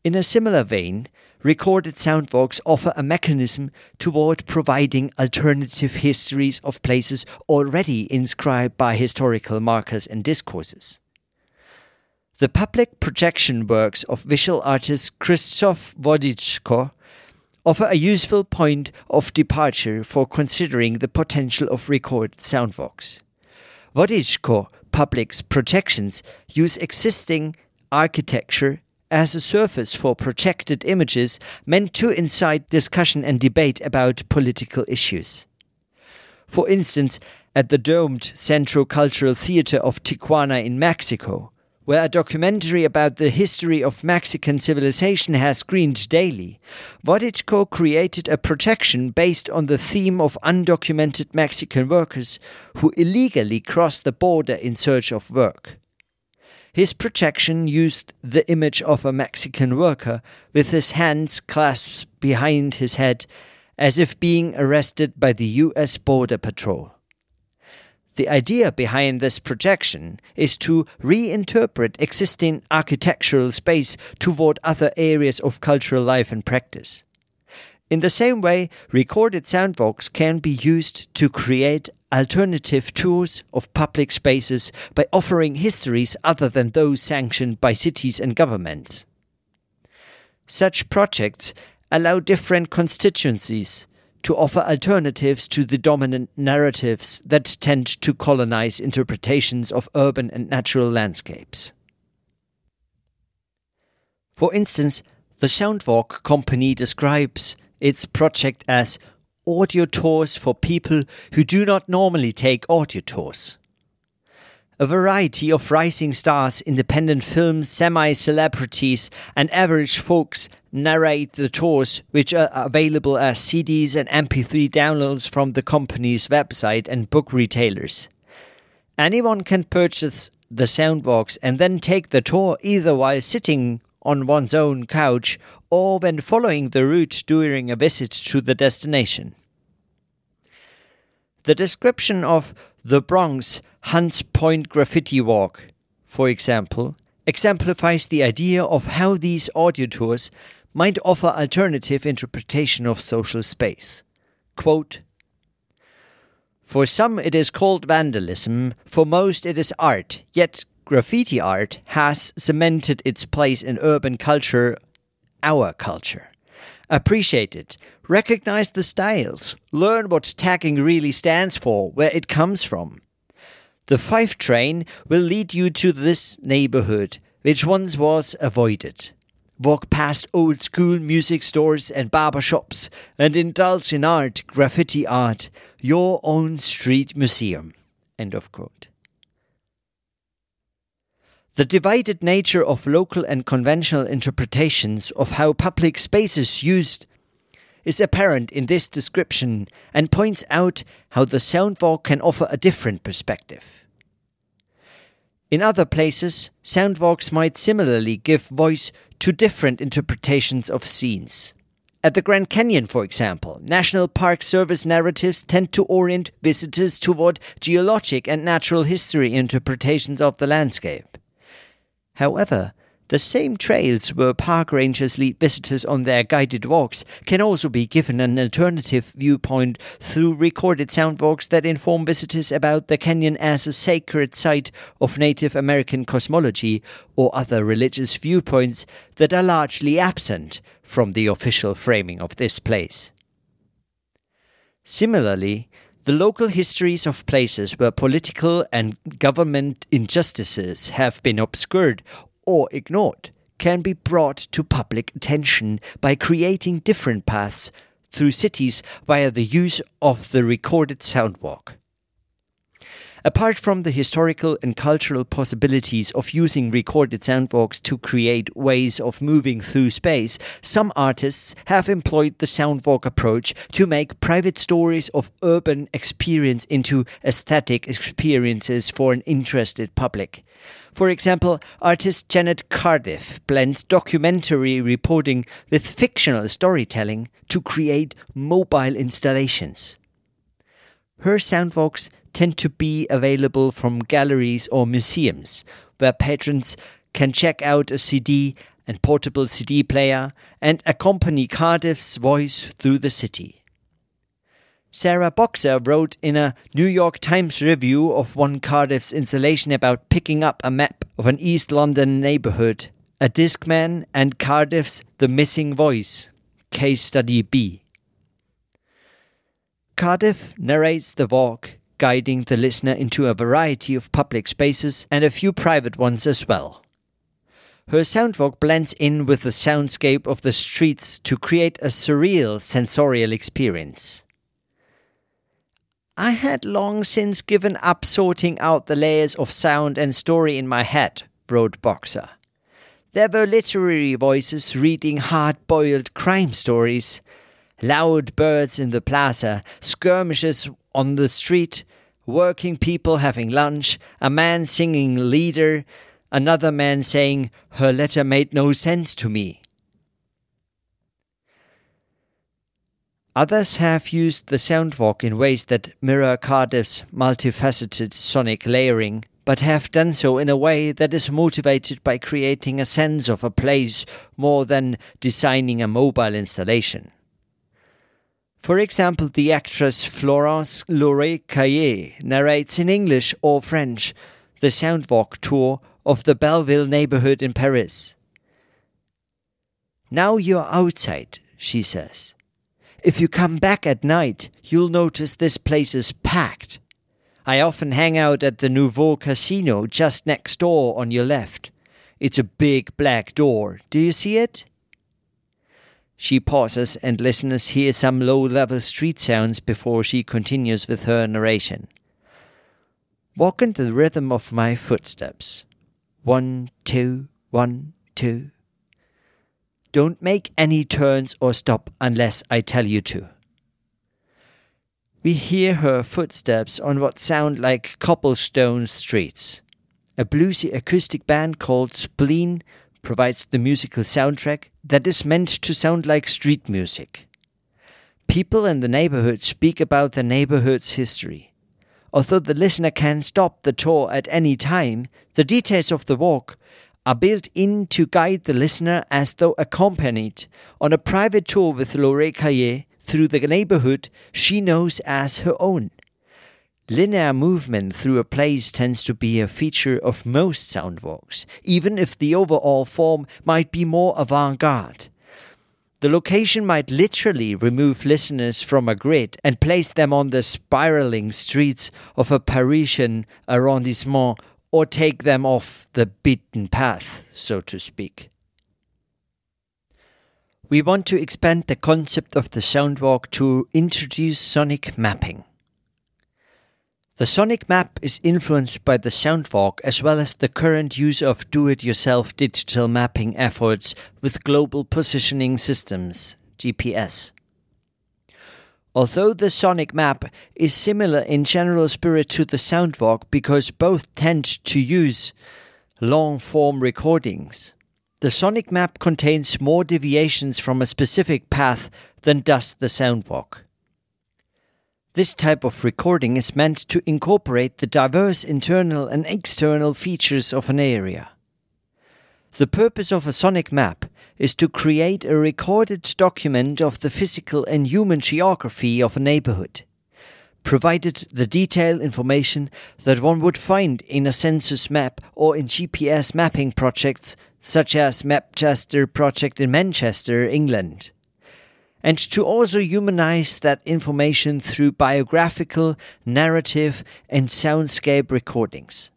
In a similar vein, recorded soundwalks offer a mechanism toward providing alternative histories of places already inscribed by historical markers and discourses. The public projection works of visual artist Krzysztof Wodiczko offer a useful point of departure for considering the potential of recorded soundwalks. Wodiczko Public's projections use existing architecture as a surface for projected images meant to incite discussion and debate about political issues. For instance, at the domed Centro Cultural Theater of Tijuana in Mexico, where a documentary about the history of Mexican civilization has screened daily, Wodiczko created a projection based on the theme of undocumented Mexican workers who illegally cross the border in search of work. His projection used the image of a Mexican worker with his hands clasped behind his head as if being arrested by the US Border Patrol. The idea behind this projection is to reinterpret existing architectural space toward other areas of cultural life and practice. In the same way, recorded soundwalks can be used to create alternative tours of public spaces by offering histories other than those sanctioned by cities and governments. Such projects allow different constituencies to offer alternatives to the dominant narratives that tend to colonize interpretations of urban and natural landscapes. For instance, the Soundwalk company describes its project as audio tours for people who do not normally take audio tours. a variety of rising stars, independent films, semi celebrities, and average folks narrate the tours, which are available as CDs and MP3 downloads from the company's website and book retailers. Anyone can purchase the Soundbox and then take the tour either while sitting on one's own couch or when following the route during a visit to the destination. The description of the Bronx Hunts Point Graffiti Walk, for example, exemplifies the idea of how these audio tours might offer alternative interpretation of social space. Quote, for some it is called vandalism, for most it is art, yet graffiti art has cemented its place in urban culture, our culture. Appreciate it, recognize the styles, learn what tagging really stands for, where it comes from. The Five train will lead you to this neighborhood, which once was avoided. Walk past old school music stores and barber shops and indulge in art, graffiti art, your own street museum. End of quote. The divided nature of local and conventional interpretations of how public spaces used is apparent in this description and points out how the soundwalk can offer a different perspective. In other places, soundwalks might similarly give voice to different interpretations of scenes. At the Grand Canyon, for example, National Park Service narratives tend to orient visitors toward geologic and natural history interpretations of the landscape. However, the same trails where park rangers lead visitors on their guided walks can also be given an alternative viewpoint through recorded sound walks that inform visitors about the canyon as a sacred site of Native American cosmology or other religious viewpoints that are largely absent from the official framing of this place. Similarly, the local histories of places where political and government injustices have been obscured or ignored can be brought to public attention by creating different paths through cities via the use of the recorded soundwalk. Apart from the historical and cultural possibilities of using recorded soundwalks to create ways of moving through space, some artists have employed the soundwalk approach to make private stories of urban experience into aesthetic experiences for an interested public. For example, artist Janet Cardiff blends documentary reporting with fictional storytelling to create mobile installations. Her soundwalks tend to be available from galleries or museums, where patrons can check out a CD and portable CD player and accompany Cardiff's voice through the city. Sarah Boxer wrote in a New York Times review of one Cardiff's installation about picking up a map of an East London neighborhood, a Discman and Cardiff's The Missing Voice, Case Study B. Cardiff narrates the walk guiding the listener into a variety of public spaces and a few private ones as well. Her soundwalk blends in with the soundscape of the streets to create a surreal sensorial experience. I had long since given up sorting out the layers of sound and story in my head, wrote Boxer. There were literary voices reading hard boiled crime stories, loud birds in the plaza, skirmishes on the street, working people having lunch, a man singing leader, another man saying, Her letter made no sense to me. Others have used the soundwalk in ways that mirror Cardiff's multifaceted sonic layering, but have done so in a way that is motivated by creating a sense of a place more than designing a mobile installation. For example, the actress Florence Loiret-Caille narrates in English or French the Soundwalk tour of the Belleville neighborhood in Paris. Now you're outside, she says. If you come back at night, you'll notice this place is packed. I often hang out at the Nouveau Casino just next door on your left. It's a big black door. Do you see it? She pauses and listeners hear some low level street sounds before she continues with her narration. Walk in the rhythm of my footsteps. One, two, one, two. Don't make any turns or stop unless I tell you to. We hear her footsteps on what sound like cobblestone streets. A bluesy acoustic band called Spleen provides the musical soundtrack that is meant to sound like street music. People in the neighborhood speak about the neighborhood's history. Although the listener can stop the tour at any time, the details of the walk are built in to guide the listener as though accompanied on a private tour with Loiret Caille through the neighborhood she knows as her own. Linear movement through a place tends to be a feature of most sound walks, even if the overall form might be more avant garde. The location might literally remove listeners from a grid and place them on the spiraling streets of a Parisian arrondissement or take them off the beaten path, so to speak. We want to expand the concept of the soundwalk to introduce sonic mapping. The sonic map is influenced by the Soundwalk as well as the current use of do it yourself digital mapping efforts with global positioning systems, GPS. Although the sonic map is similar in general spirit to the Soundwalk because both tend to use long form recordings, the sonic map contains more deviations from a specific path than does the Soundwalk. This type of recording is meant to incorporate the diverse internal and external features of an area. The purpose of a sonic map is to create a recorded document of the physical and human geography of a neighborhood, provided the detailed information that one would find in a census map or in GPS mapping projects such as Mapchester project in Manchester, England and to also humanize that information through biographical, narrative, and soundscape recordings.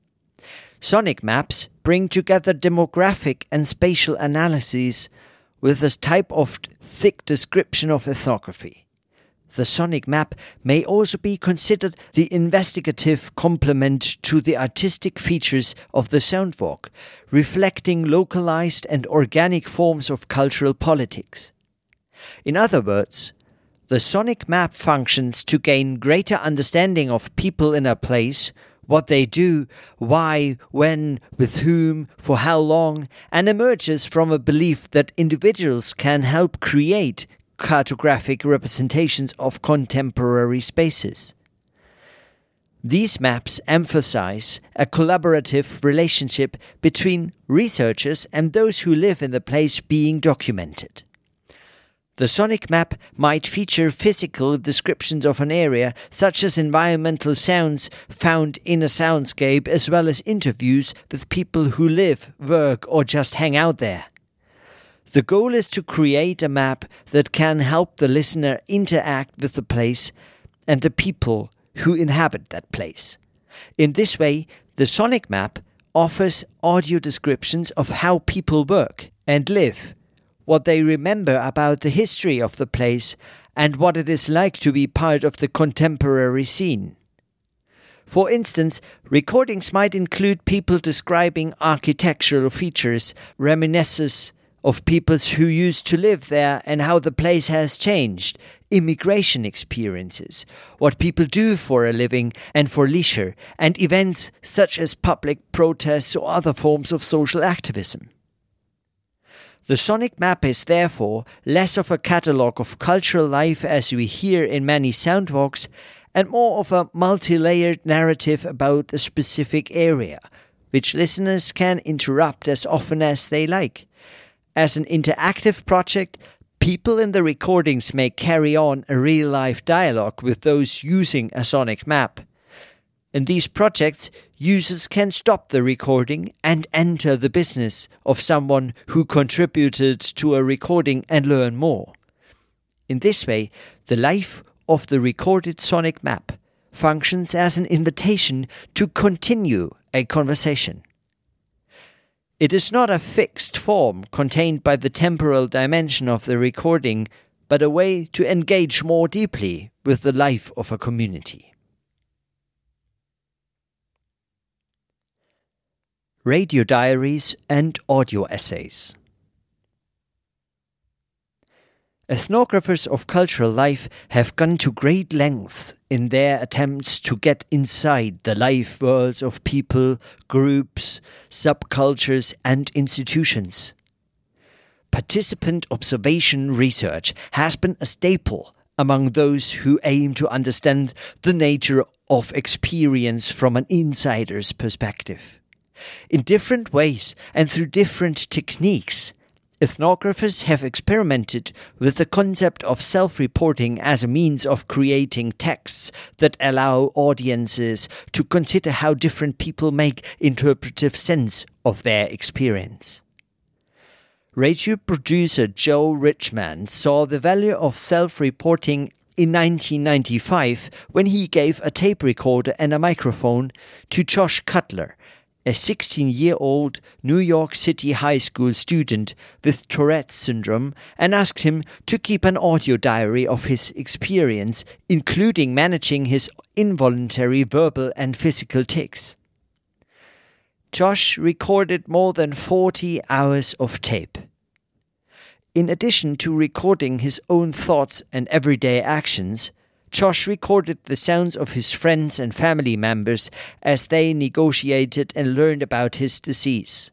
Sonic maps bring together demographic and spatial analyses with this type of thick description of ethnography. The sonic map may also be considered the investigative complement to the artistic features of the soundwalk, reflecting localized and organic forms of cultural politics. In other words, the sonic map functions to gain greater understanding of people in a place, what they do, why, when, with whom, for how long, and emerges from a belief that individuals can help create cartographic representations of contemporary spaces. These maps emphasize a collaborative relationship between researchers and those who live in the place being documented. The sonic map might feature physical descriptions of an area, such as environmental sounds found in a soundscape, as well as interviews with people who live, work, or just hang out there. The goal is to create a map that can help the listener interact with the place and the people who inhabit that place. In this way, the sonic map offers audio descriptions of how people work and live what they remember about the history of the place, and what it is like to be part of the contemporary scene. For instance, recordings might include people describing architectural features, reminiscences of peoples who used to live there and how the place has changed, immigration experiences, what people do for a living and for leisure, and events such as public protests or other forms of social activism. The sonic map is therefore less of a catalogue of cultural life as we hear in many soundwalks, and more of a multi layered narrative about a specific area, which listeners can interrupt as often as they like. As an interactive project, people in the recordings may carry on a real life dialogue with those using a sonic map. In these projects, users can stop the recording and enter the business of someone who contributed to a recording and learn more. In this way, the life of the recorded sonic map functions as an invitation to continue a conversation. It is not a fixed form contained by the temporal dimension of the recording, but a way to engage more deeply with the life of a community. Radio diaries, and audio essays. Ethnographers of cultural life have gone to great lengths in their attempts to get inside the life worlds of people, groups, subcultures, and institutions. Participant observation research has been a staple among those who aim to understand the nature of experience from an insider's perspective. In different ways and through different techniques, Ethnographers have experimented with the concept of self reporting as a means of creating texts that allow audiences to consider how different people make interpretive sense of their experience. Radio producer Joe Richman saw the value of self reporting in 1995 when he gave a tape recorder and a microphone to Josh Cutler a 16 year old New York City high school student with Tourette's syndrome and asked him to keep an audio diary of his experience, including managing his involuntary verbal and physical tics. Josh recorded more than 40 hours of tape. In addition to recording his own thoughts and everyday actions, Josh recorded the sounds of his friends and family members as they negotiated and learned about his disease.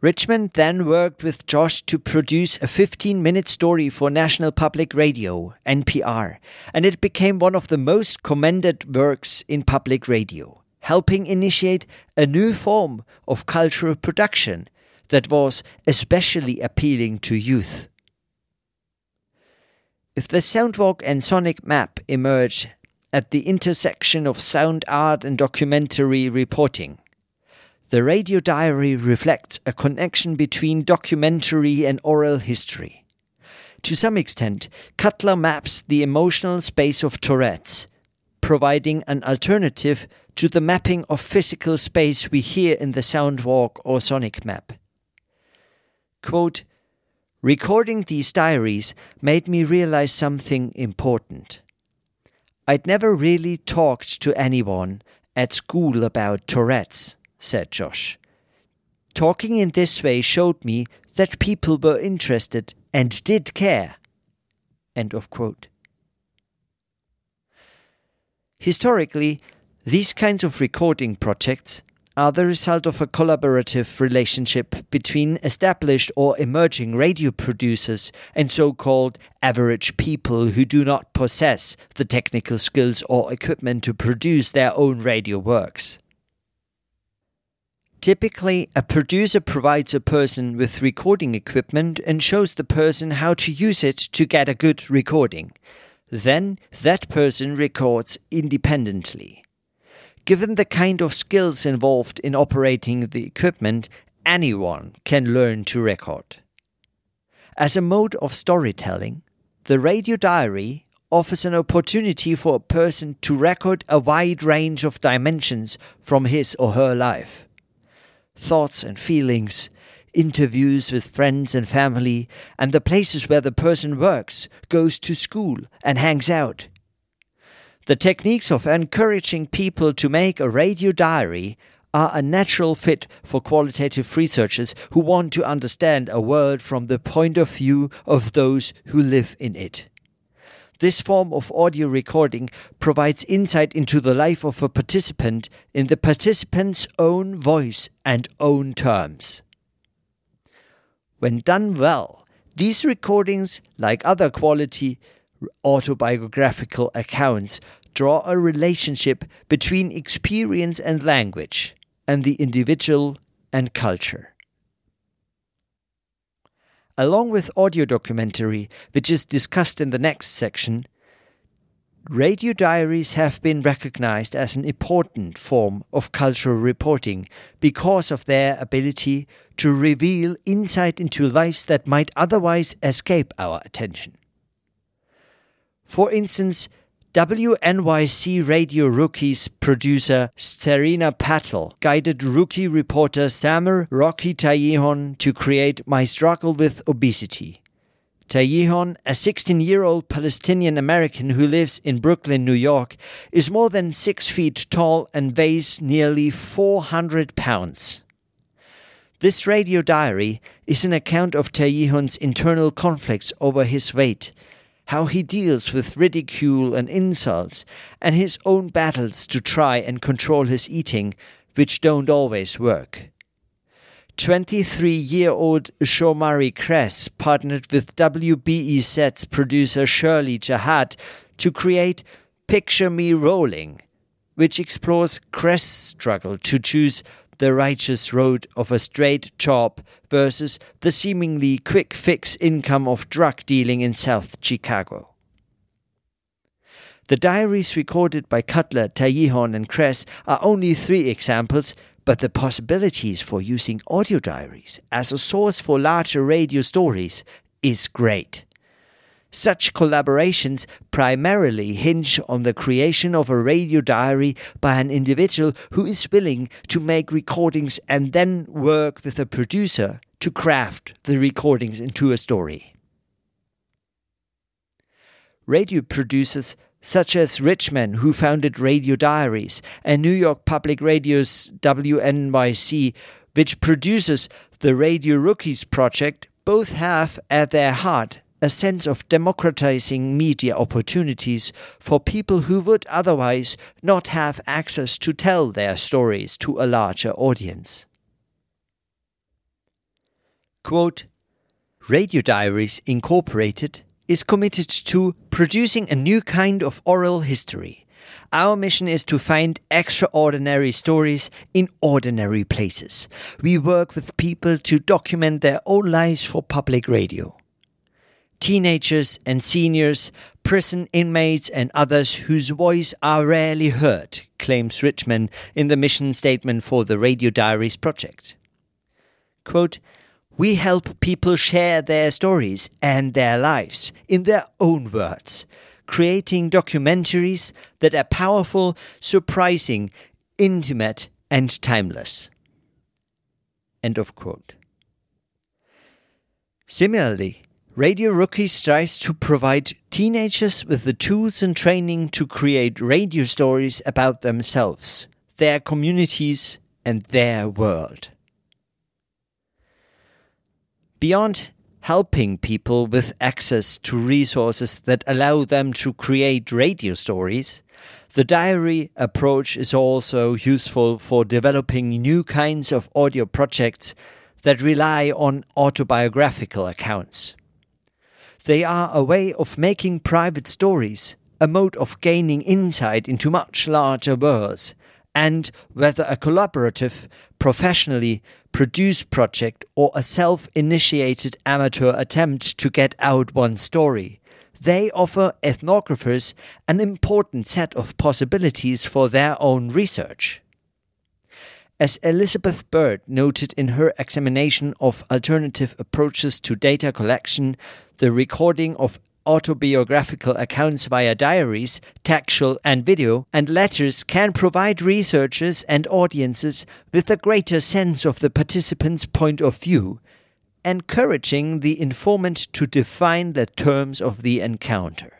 Richman then worked with Josh to produce a 15 minute story for National Public Radio, NPR, and it became one of the most commended works in public radio, helping initiate a new form of cultural production that was especially appealing to youth. If the Soundwalk and Sonic Map emerge at the intersection of sound art and documentary reporting, the radio diary reflects a connection between documentary and oral history. To some extent, Cutler maps the emotional space of Tourette's, providing an alternative to the mapping of physical space we hear in the Soundwalk or Sonic Map. Quote, Recording these diaries made me realize something important. I'd never really talked to anyone at school about Tourette's, said Josh. Talking in this way showed me that people were interested and did care. End of quote. Historically, these kinds of recording projects are the result of a collaborative relationship between established or emerging radio producers and so called average people who do not possess the technical skills or equipment to produce their own radio works. Typically, a producer provides a person with recording equipment and shows the person how to use it to get a good recording. Then that person records independently. Given the kind of skills involved in operating the equipment, anyone can learn to record. As a mode of storytelling, the radio diary offers an opportunity for a person to record a wide range of dimensions from his or her life. Thoughts and feelings, interviews with friends and family, and the places where the person works, goes to school, and hangs out. The techniques of encouraging people to make a radio diary are a natural fit for qualitative researchers who want to understand a world from the point of view of those who live in it. This form of audio recording provides insight into the life of a participant in the participant's own voice and own terms. When done well, these recordings, like other quality autobiographical accounts, draw a relationship between experience and language, and the individual and culture. Along with audio documentary, which is discussed in the next section, radio diaries have been recognized as an important form of cultural reporting because of their ability to reveal insight into lives that might otherwise escape our attention. For instance, WNYC Radio Rookies producer Serena Patel guided rookie reporter Samer Rocky Tayehon to create My Struggle with Obesity. Tayyihon, a 16 year old Palestinian American who lives in Brooklyn, New York, is more than 6 feet tall and weighs nearly 400 pounds. This radio diary is an account of Tayyihon's internal conflicts over his weight, how he deals with ridicule and insults, and his own battles to try and control his eating, which don't always work. 23 year old Shomari Kress partnered with WBEZ's producer Shirley Jahad to create Picture Me Rolling, which explores Kress' struggle to choose the righteous road of a straight job versus the seemingly quick fix income of drug dealing in South Chicago. The diaries recorded by Cutler, Tayyihon, and Kress are only three examples, but the possibilities for using audio diaries as a source for larger radio stories is great. Such collaborations primarily hinge on the creation of a radio diary by an individual who is willing to make recordings and then work with a producer to craft the recordings into a story. Radio producers such as Richman, who founded Radio Diaries, and New York Public Radio's WNYC, which produces the Radio Rookies project, both have at their heart a sense of democratizing media opportunities for people who would otherwise not have access to tell their stories to a larger audience. Quote, Radio Diaries Incorporated is committed to producing a new kind of oral history. Our mission is to find extraordinary stories in ordinary places. We work with people to document their own lives for public radio. Teenagers and seniors, prison inmates, and others whose voice are rarely heard, claims Richman in the mission statement for the Radio Diaries project. Quote, we help people share their stories and their lives in their own words, creating documentaries that are powerful, surprising, intimate, and timeless. End of quote. Similarly, Radio Rookie strives to provide teenagers with the tools and training to create radio stories about themselves, their communities, and their world. Beyond helping people with access to resources that allow them to create radio stories, the diary approach is also useful for developing new kinds of audio projects that rely on autobiographical accounts. They are a way of making private stories, a mode of gaining insight into much larger worlds, and whether a collaborative, professionally produced project or a self initiated amateur attempt to get out one story. They offer ethnographers an important set of possibilities for their own research. As Elizabeth Bird noted in her examination of alternative approaches to data collection, the recording of autobiographical accounts via diaries, textual and video, and letters can provide researchers and audiences with a greater sense of the participant's point of view, encouraging the informant to define the terms of the encounter.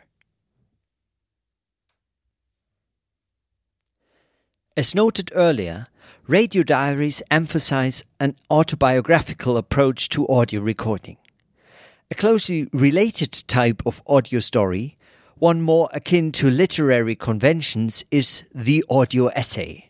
As noted earlier, radio diaries emphasize an autobiographical approach to audio recording. A closely related type of audio story, one more akin to literary conventions, is the audio essay.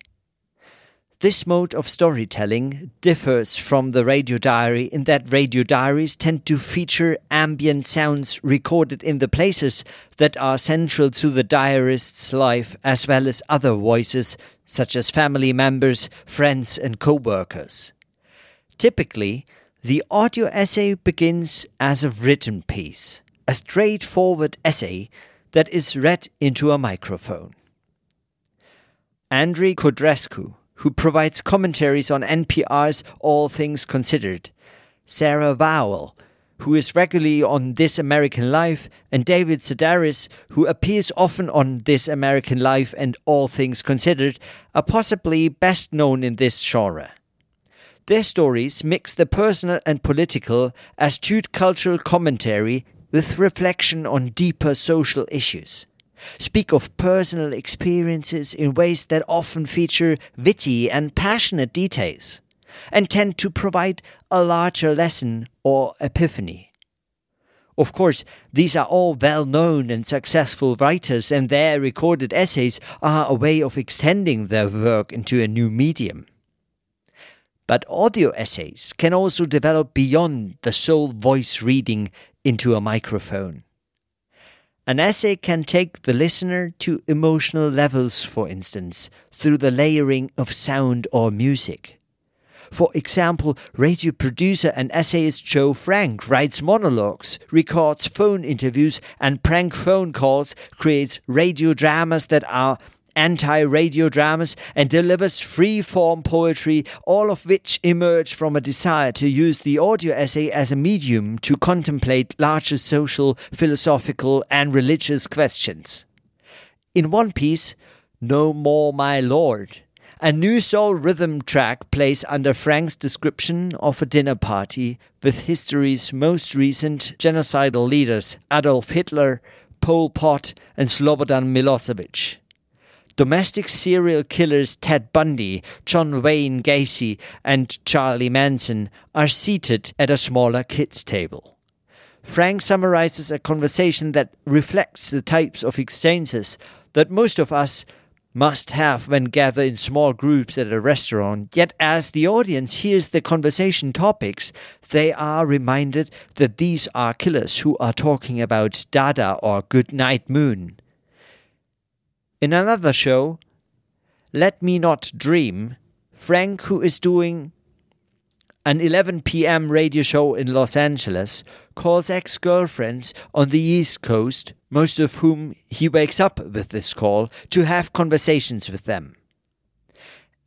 This mode of storytelling differs from the radio diary in that radio diaries tend to feature ambient sounds recorded in the places that are central to the diarist's life, as well as other voices such as family members, friends, and co workers. Typically, the audio essay begins as a written piece, a straightforward essay that is read into a microphone. Andrei Codrescu, who provides commentaries on NPR's All Things Considered, Sarah Vowell, who is regularly on This American Life, and David Sedaris, who appears often on This American Life and All Things Considered, are possibly best known in this genre. Their stories mix the personal and political, astute cultural commentary, with reflection on deeper social issues, speak of personal experiences in ways that often feature witty and passionate details, and tend to provide a larger lesson or epiphany. Of course, these are all well known and successful writers, and their recorded essays are a way of extending their work into a new medium. But audio essays can also develop beyond the sole voice reading into a microphone. An essay can take the listener to emotional levels, for instance, through the layering of sound or music. For example, radio producer and essayist Joe Frank writes monologues, records phone interviews and prank phone calls, creates radio dramas that are anti radio dramas, and delivers free form poetry, all of which emerge from a desire to use the audio essay as a medium to contemplate larger social, philosophical, and religious questions. In one piece, No More My Lord, a new soul rhythm track plays under Frank's description of a dinner party with history's most recent genocidal leaders Adolf Hitler, Pol Pot, and Slobodan Milosevic. Domestic serial killers Ted Bundy, John Wayne Gacy, and Charlie Manson are seated at a smaller kids' table. Frank summarizes a conversation that reflects the types of exchanges that most of us must have when gathered in small groups at a restaurant. Yet, as the audience hears the conversation topics, they are reminded that these are killers who are talking about Dada or Good Night Moon. In another show, Let Me Not Dream, Frank, who is doing an 11 p.m. radio show in Los Angeles, calls ex girlfriends on the East Coast, most of whom he wakes up with this call, to have conversations with them.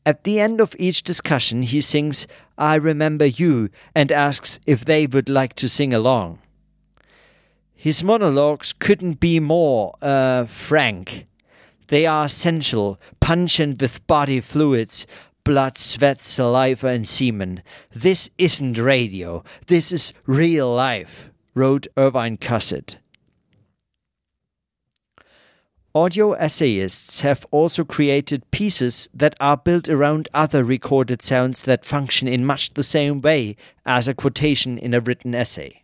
At the end of each discussion, he sings I Remember You and asks if they would like to sing along. His monologues couldn't be more uh, frank they are essential, pungent with body fluids, blood, sweat, saliva, and semen. This isn't radio. This is real life, wrote Irvine Cussitt. Audio essayists have also created pieces that are built around other recorded sounds that function in much the same way as a quotation in a written essay.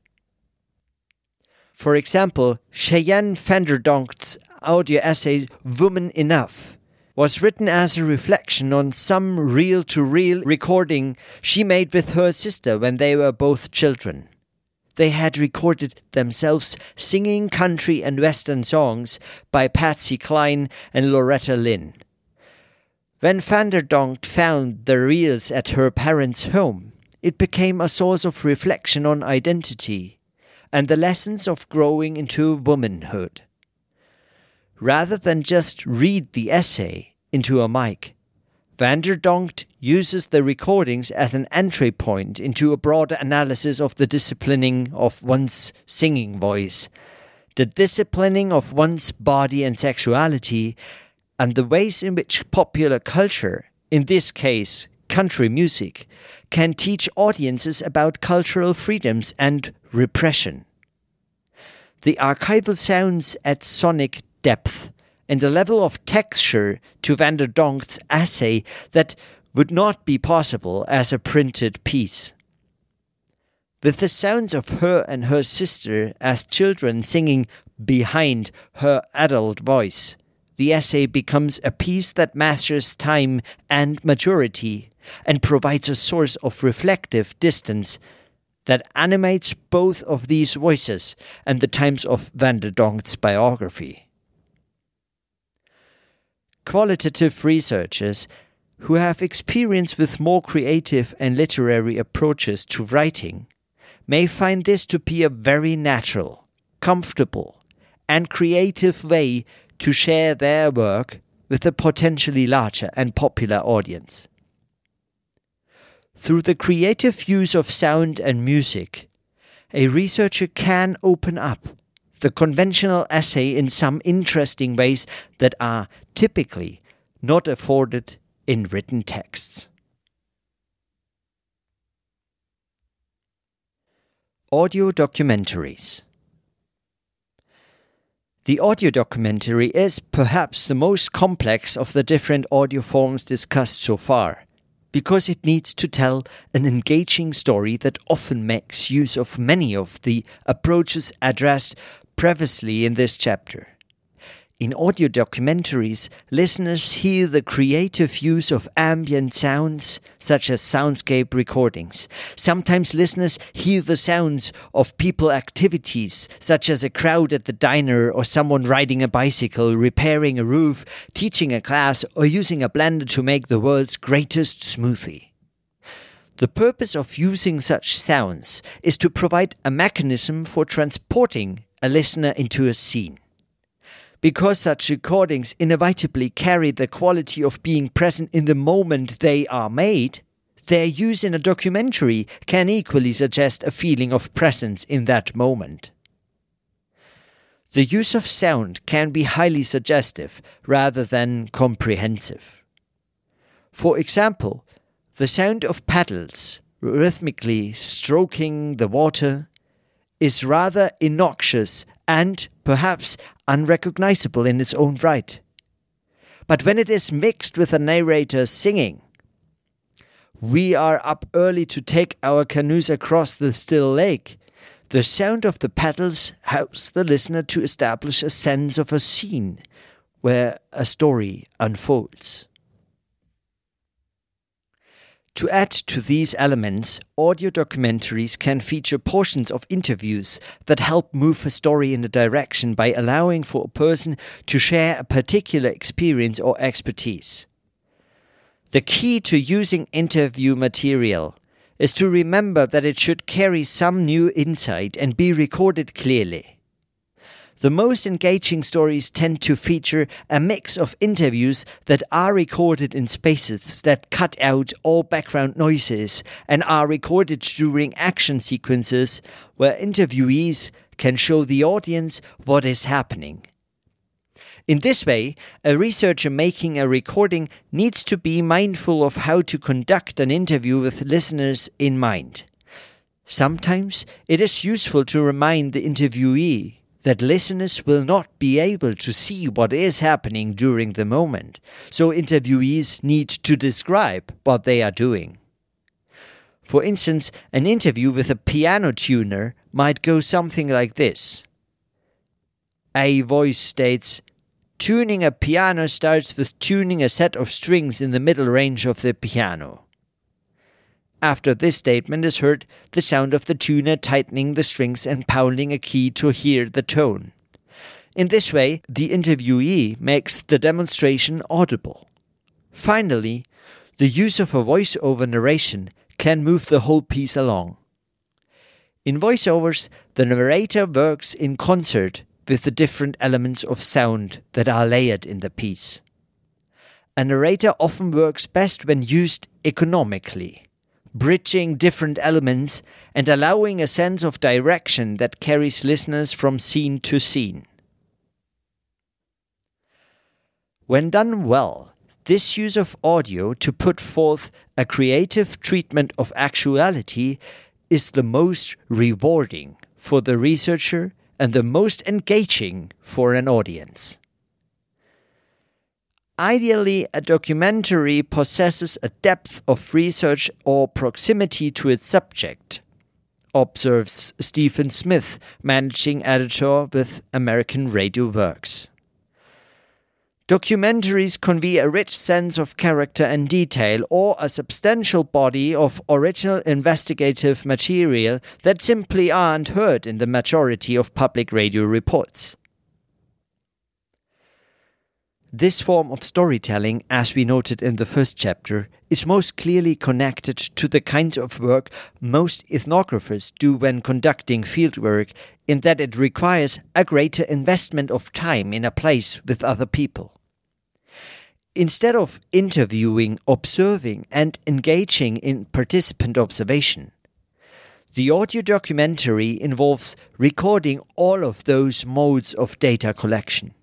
For example, Cheyenne Vanderdonk's audio essay Woman Enough was written as a reflection on some reel to reel recording she made with her sister when they were both children. They had recorded themselves singing country and western songs by Patsy Cline and Loretta Lynn. When Vanderdonk found the reels at her parents' home, it became a source of reflection on identity and the lessons of growing into womanhood rather than just read the essay into a mic. Vanderdonk uses the recordings as an entry point into a broader analysis of the disciplining of one's singing voice, the disciplining of one's body and sexuality, and the ways in which popular culture, in this case country music, can teach audiences about cultural freedoms and repression. The archival sounds at sonic depth and a level of texture to Vanderdonk's essay that would not be possible as a printed piece. With the sounds of her and her sister as children singing behind her adult voice, the essay becomes a piece that measures time and maturity and provides a source of reflective distance that animates both of these voices and the times of Vanderdonk's biography qualitative researchers who have experience with more creative and literary approaches to writing may find this to be a very natural, comfortable, and creative way to share their work with a potentially larger and popular audience. Through the creative use of sound and music, a researcher can open up the conventional essay in some interesting ways that are typically not afforded in written texts. Audio documentaries. The audio documentary is perhaps the most complex of the different audio forms discussed so far, because it needs to tell an engaging story that often makes use of many of the approaches addressed previously in this chapter. In audio documentaries, listeners hear the creative use of ambient sounds, such as soundscape recordings. Sometimes listeners hear the sounds of people activities, such as a crowd at the diner or someone riding a bicycle, repairing a roof, teaching a class, or using a blender to make the world's greatest smoothie. The purpose of using such sounds is to provide a mechanism for transporting a listener into a scene because such recordings inevitably carry the quality of being present in the moment they are made, their use in a documentary can equally suggest a feeling of presence in that moment. The use of sound can be highly suggestive rather than comprehensive. For example, the sound of paddles rhythmically stroking the water is rather innoxious and perhaps unrecognizable in its own right. But when it is mixed with a narrator singing, we are up early to take our canoes across the still lake. The sound of the paddles helps the listener to establish a sense of a scene where a story unfolds. To add to these elements, audio documentaries can feature portions of interviews that help move a story in a direction by allowing for a person to share a particular experience or expertise. The key to using interview material is to remember that it should carry some new insight and be recorded clearly. The most engaging stories tend to feature a mix of interviews that are recorded in spaces that cut out all background noises and are recorded during action sequences where interviewees can show the audience what is happening. In this way, a researcher making a recording needs to be mindful of how to conduct an interview with listeners in mind. Sometimes it is useful to remind the interviewee that listeners will not be able to see what is happening during the moment, so interviewees need to describe what they are doing. For instance, an interview with a piano tuner might go something like this. A voice states, Tuning a piano starts with tuning a set of strings in the middle range of the piano. After this statement is heard the sound of the tuner tightening the strings and pounding a key to hear the tone. In this way, the interviewee makes the demonstration audible. Finally, the use of a voice-over narration can move the whole piece along. In voiceovers, the narrator works in concert with the different elements of sound that are layered in the piece. A narrator often works best when used economically bridging different elements and allowing a sense of direction that carries listeners from scene to scene. When done well, this use of audio to put forth a creative treatment of actuality is the most rewarding for the researcher and the most engaging for an audience. Ideally, a documentary possesses a depth of research or proximity to its subject, observes Stephen Smith, managing editor with American Radio Works. Documentaries convey a rich sense of character and detail or a substantial body of original investigative material that simply aren't heard in the majority of public radio reports. This form of storytelling, as we noted in the first chapter, is most clearly connected to the kinds of work most ethnographers do when conducting fieldwork, in that it requires a greater investment of time in a place with other people. Instead of interviewing, observing, and engaging in participant observation, the audio documentary involves recording all of those modes of data collection.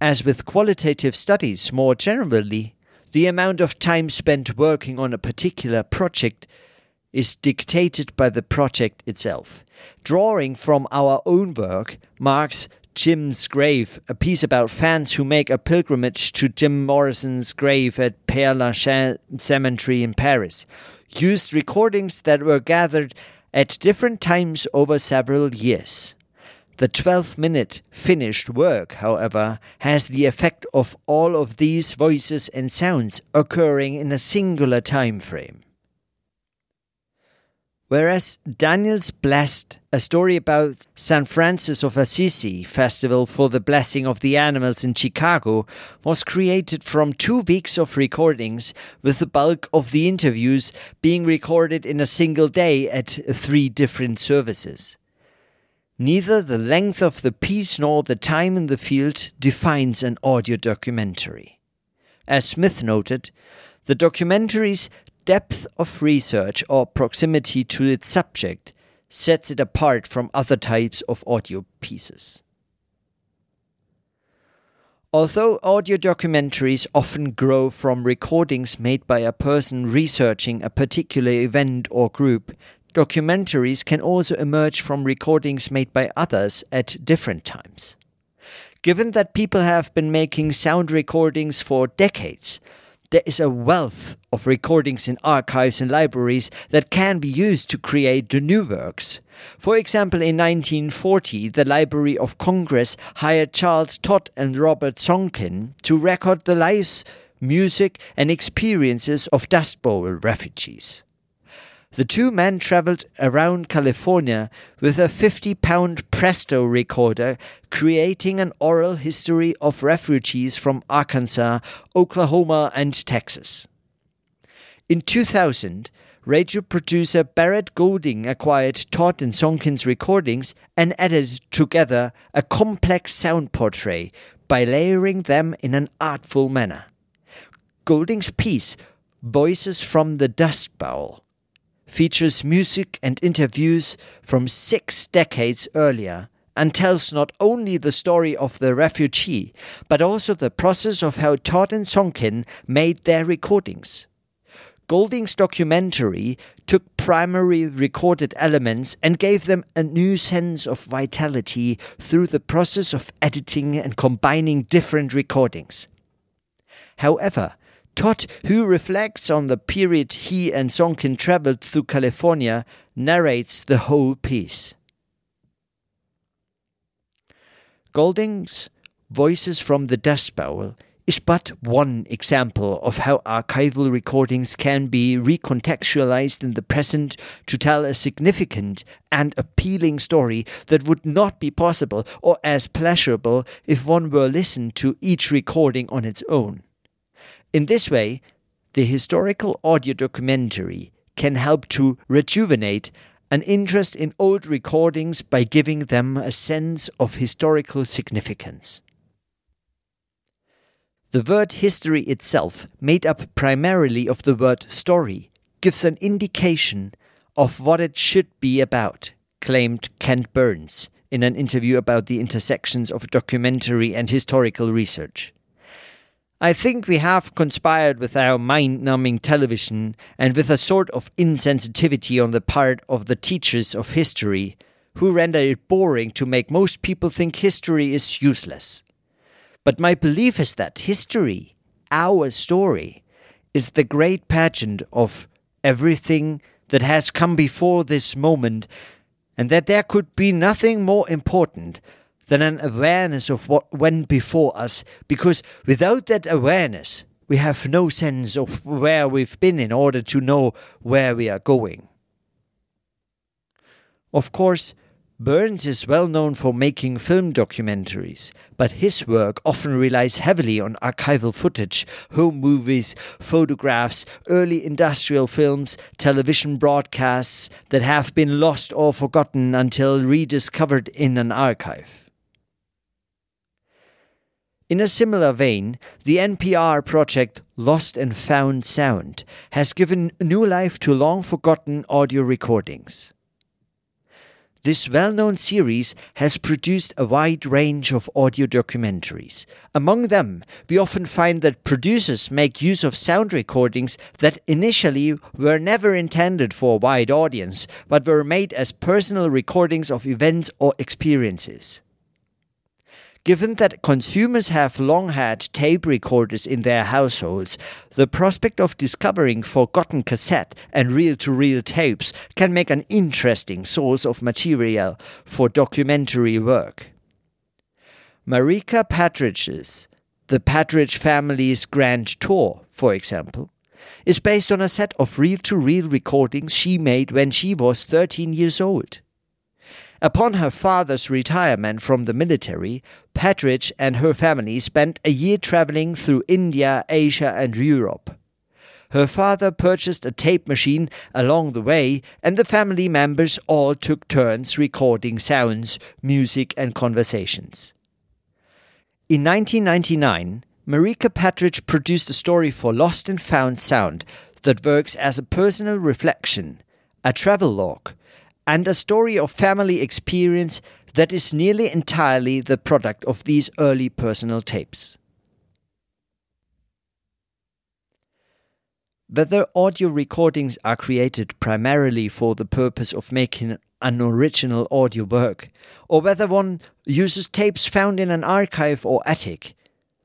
As with qualitative studies more generally, the amount of time spent working on a particular project is dictated by the project itself. Drawing from our own work marks Jim's Grave, a piece about fans who make a pilgrimage to Jim Morrison's grave at Père Lachaise Cemetery in Paris, used recordings that were gathered at different times over several years. The 12 minute finished work, however, has the effect of all of these voices and sounds occurring in a singular time frame. Whereas Daniels Blessed, a story about St. Francis of Assisi Festival for the Blessing of the Animals in Chicago, was created from two weeks of recordings, with the bulk of the interviews being recorded in a single day at three different services. Neither the length of the piece nor the time in the field defines an audio documentary. As Smith noted, the documentary's depth of research or proximity to its subject sets it apart from other types of audio pieces. Although audio documentaries often grow from recordings made by a person researching a particular event or group, documentaries can also emerge from recordings made by others at different times. Given that people have been making sound recordings for decades, there is a wealth of recordings in archives and libraries that can be used to create the new works. For example, in 1940, the Library of Congress hired Charles Todd and Robert Sonkin to record the lives, music, and experiences of Dust Bowl refugees. The two men traveled around California with a 50 pound Presto recorder, creating an oral history of refugees from Arkansas, Oklahoma, and Texas. In 2000, radio producer Barrett Golding acquired Todd and Sonkin's recordings and edited together a complex sound portrait by layering them in an artful manner. Golding's piece, Voices from the Dust Bowl, features music and interviews from six decades earlier and tells not only the story of the refugee, but also the process of how Todd and Sonkin made their recordings. Golding's documentary took primary recorded elements and gave them a new sense of vitality through the process of editing and combining different recordings. However, Todd, who reflects on the period he and Sonkin traveled through California, narrates the whole piece. Golding's Voices from the Dust Bowl is but one example of how archival recordings can be recontextualized in the present to tell a significant and appealing story that would not be possible or as pleasurable if one were listened to each recording on its own. In this way, the historical audio documentary can help to rejuvenate an interest in old recordings by giving them a sense of historical significance. The word history itself, made up primarily of the word story, gives an indication of what it should be about, claimed Ken Burns in an interview about the intersections of documentary and historical research. I think we have conspired with our mind numbing television and with a sort of insensitivity on the part of the teachers of history, who render it boring to make most people think history is useless. But my belief is that history, our story, is the great pageant of everything that has come before this moment, and that there could be nothing more important than an awareness of what went before us, because without that awareness, we have no sense of where we've been in order to know where we are going. Of course, Burns is well known for making film documentaries, but his work often relies heavily on archival footage, home movies, photographs, early industrial films, television broadcasts that have been lost or forgotten until rediscovered in an archive. In a similar vein, the NPR project Lost and Found Sound has given new life to long forgotten audio recordings. This well known series has produced a wide range of audio documentaries. Among them, we often find that producers make use of sound recordings that initially were never intended for a wide audience, but were made as personal recordings of events or experiences. Given that consumers have long had tape recorders in their households, the prospect of discovering forgotten cassette and reel to reel tapes can make an interesting source of material for documentary work. Marika Partridge's The Partridge Family's Grand Tour, for example, is based on a set of reel to reel recordings she made when she was 13 years old. Upon her father's retirement from the military, Partridge and her family spent a year traveling through India, Asia, and Europe. Her father purchased a tape machine along the way, and the family members all took turns recording sounds, music, and conversations. In 1999, Marika Partridge produced a story for Lost and Found Sound that works as a personal reflection, a travel log, and a story of family experience that is nearly entirely the product of these early personal tapes. Whether audio recordings are created primarily for the purpose of making an original audio work, or whether one uses tapes found in an archive or attic,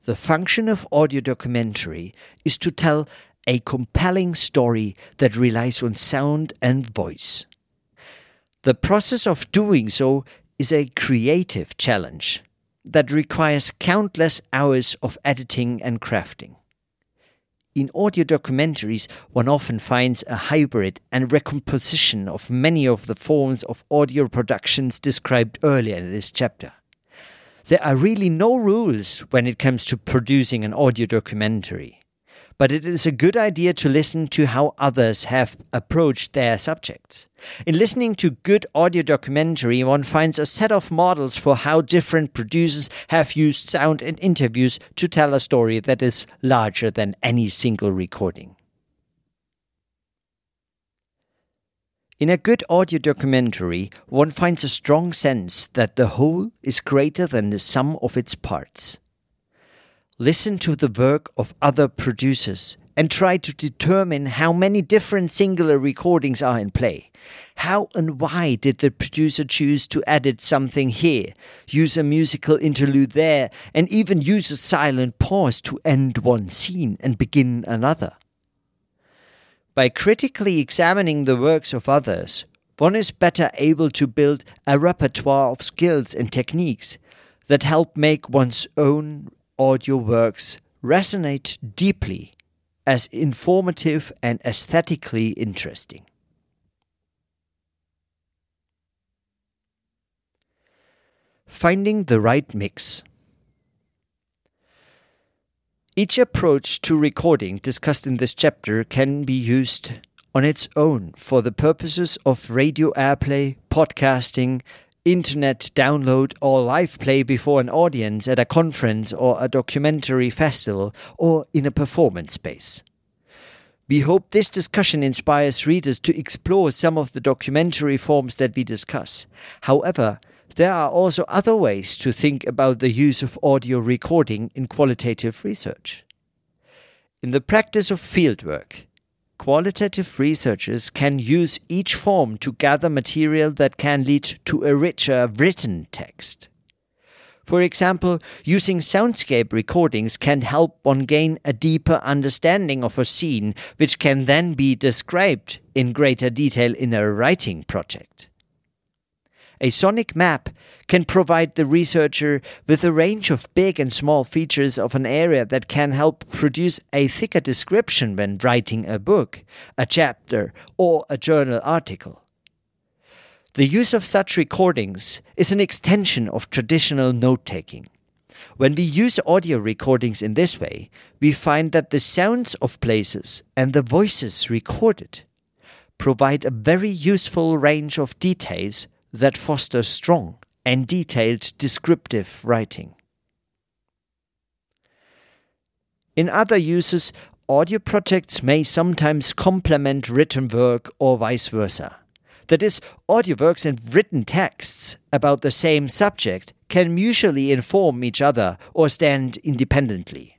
the function of audio documentary is to tell a compelling story that relies on sound and voice. The process of doing so is a creative challenge that requires countless hours of editing and crafting. In audio documentaries, one often finds a hybrid and recomposition of many of the forms of audio productions described earlier in this chapter. There are really no rules when it comes to producing an audio documentary but it is a good idea to listen to how others have approached their subjects. In listening to good audio documentary, one finds a set of models for how different producers have used sound in interviews to tell a story that is larger than any single recording. In a good audio documentary, one finds a strong sense that the whole is greater than the sum of its parts. Listen to the work of other producers and try to determine how many different singular recordings are in play. How and why did the producer choose to edit something here, use a musical interlude there, and even use a silent pause to end one scene and begin another? By critically examining the works of others, one is better able to build a repertoire of skills and techniques that help make one's own audio works resonate deeply as informative and aesthetically interesting. Finding the right mix. Each approach to recording discussed in this chapter can be used on its own for the purposes of radio airplay, podcasting, internet download or live play before an audience at a conference or a documentary festival or in a performance space. We hope this discussion inspires readers to explore some of the documentary forms that we discuss. However, there are also other ways to think about the use of audio recording in qualitative research. In the practice of fieldwork, Qualitative researchers can use each form to gather material that can lead to a richer written text. For example, using soundscape recordings can help one gain a deeper understanding of a scene, which can then be described in greater detail in a writing project. A sonic map can provide the researcher with a range of big and small features of an area that can help produce a thicker description when writing a book, a chapter, or a journal article. The use of such recordings is an extension of traditional note taking. When we use audio recordings in this way, we find that the sounds of places and the voices recorded provide a very useful range of details that foster strong and detailed descriptive writing. In other uses, audio projects may sometimes complement written work or vice versa. That is, audio works and written texts about the same subject can mutually inform each other or stand independently.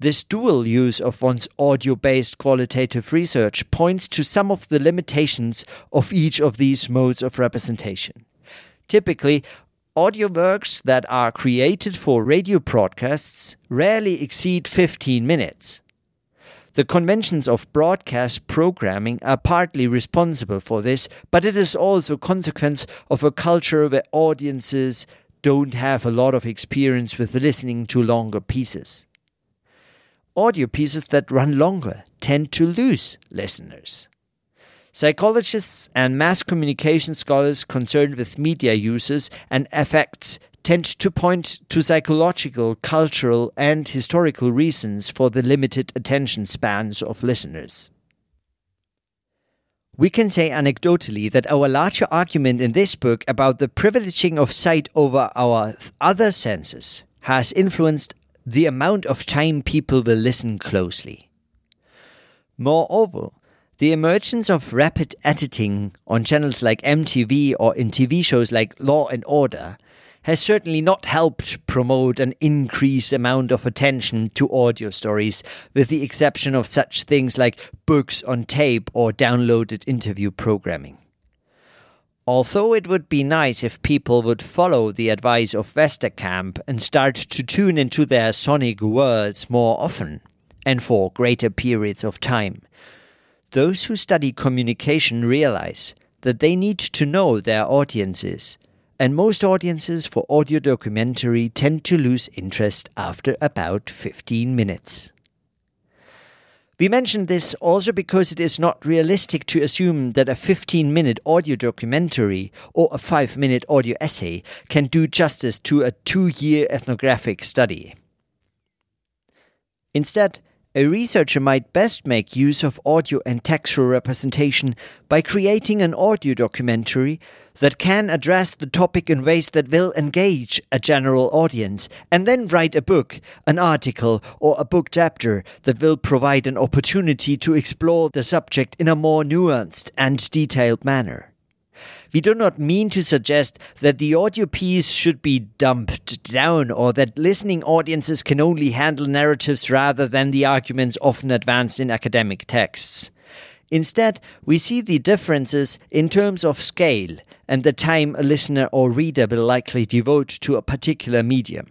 This dual use of one's audio based qualitative research points to some of the limitations of each of these modes of representation. Typically, audio works that are created for radio broadcasts rarely exceed 15 minutes. The conventions of broadcast programming are partly responsible for this, but it is also a consequence of a culture where audiences don't have a lot of experience with listening to longer pieces. Audio pieces that run longer tend to lose listeners. Psychologists and mass communication scholars concerned with media uses and effects tend to point to psychological, cultural, and historical reasons for the limited attention spans of listeners. We can say anecdotally that our larger argument in this book about the privileging of sight over our other senses has influenced the amount of time people will listen closely. Moreover, the emergence of rapid editing on channels like MTV or in TV shows like Law and Order has certainly not helped promote an increased amount of attention to audio stories, with the exception of such things like books on tape or downloaded interview programming. Although it would be nice if people would follow the advice of Westerkamp and start to tune into their sonic worlds more often and for greater periods of time, those who study communication realize that they need to know their audiences and most audiences for audio documentary tend to lose interest after about 15 minutes. We mention this also because it is not realistic to assume that a 15 minute audio documentary or a 5 minute audio essay can do justice to a two year ethnographic study. Instead, a researcher might best make use of audio and textual representation by creating an audio documentary that can address the topic in ways that will engage a general audience, and then write a book, an article, or a book chapter that will provide an opportunity to explore the subject in a more nuanced and detailed manner. We do not mean to suggest that the audio piece should be dumped down or that listening audiences can only handle narratives rather than the arguments often advanced in academic texts. Instead, we see the differences in terms of scale and the time a listener or reader will likely devote to a particular medium.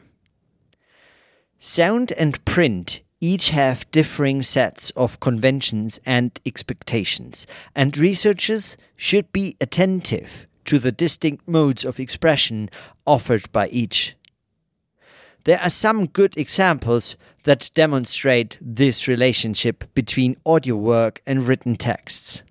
Sound and print each have differing sets of conventions and expectations, and researchers should be attentive to the distinct modes of expression offered by each. There are some good examples that demonstrate this relationship between audio work and written texts.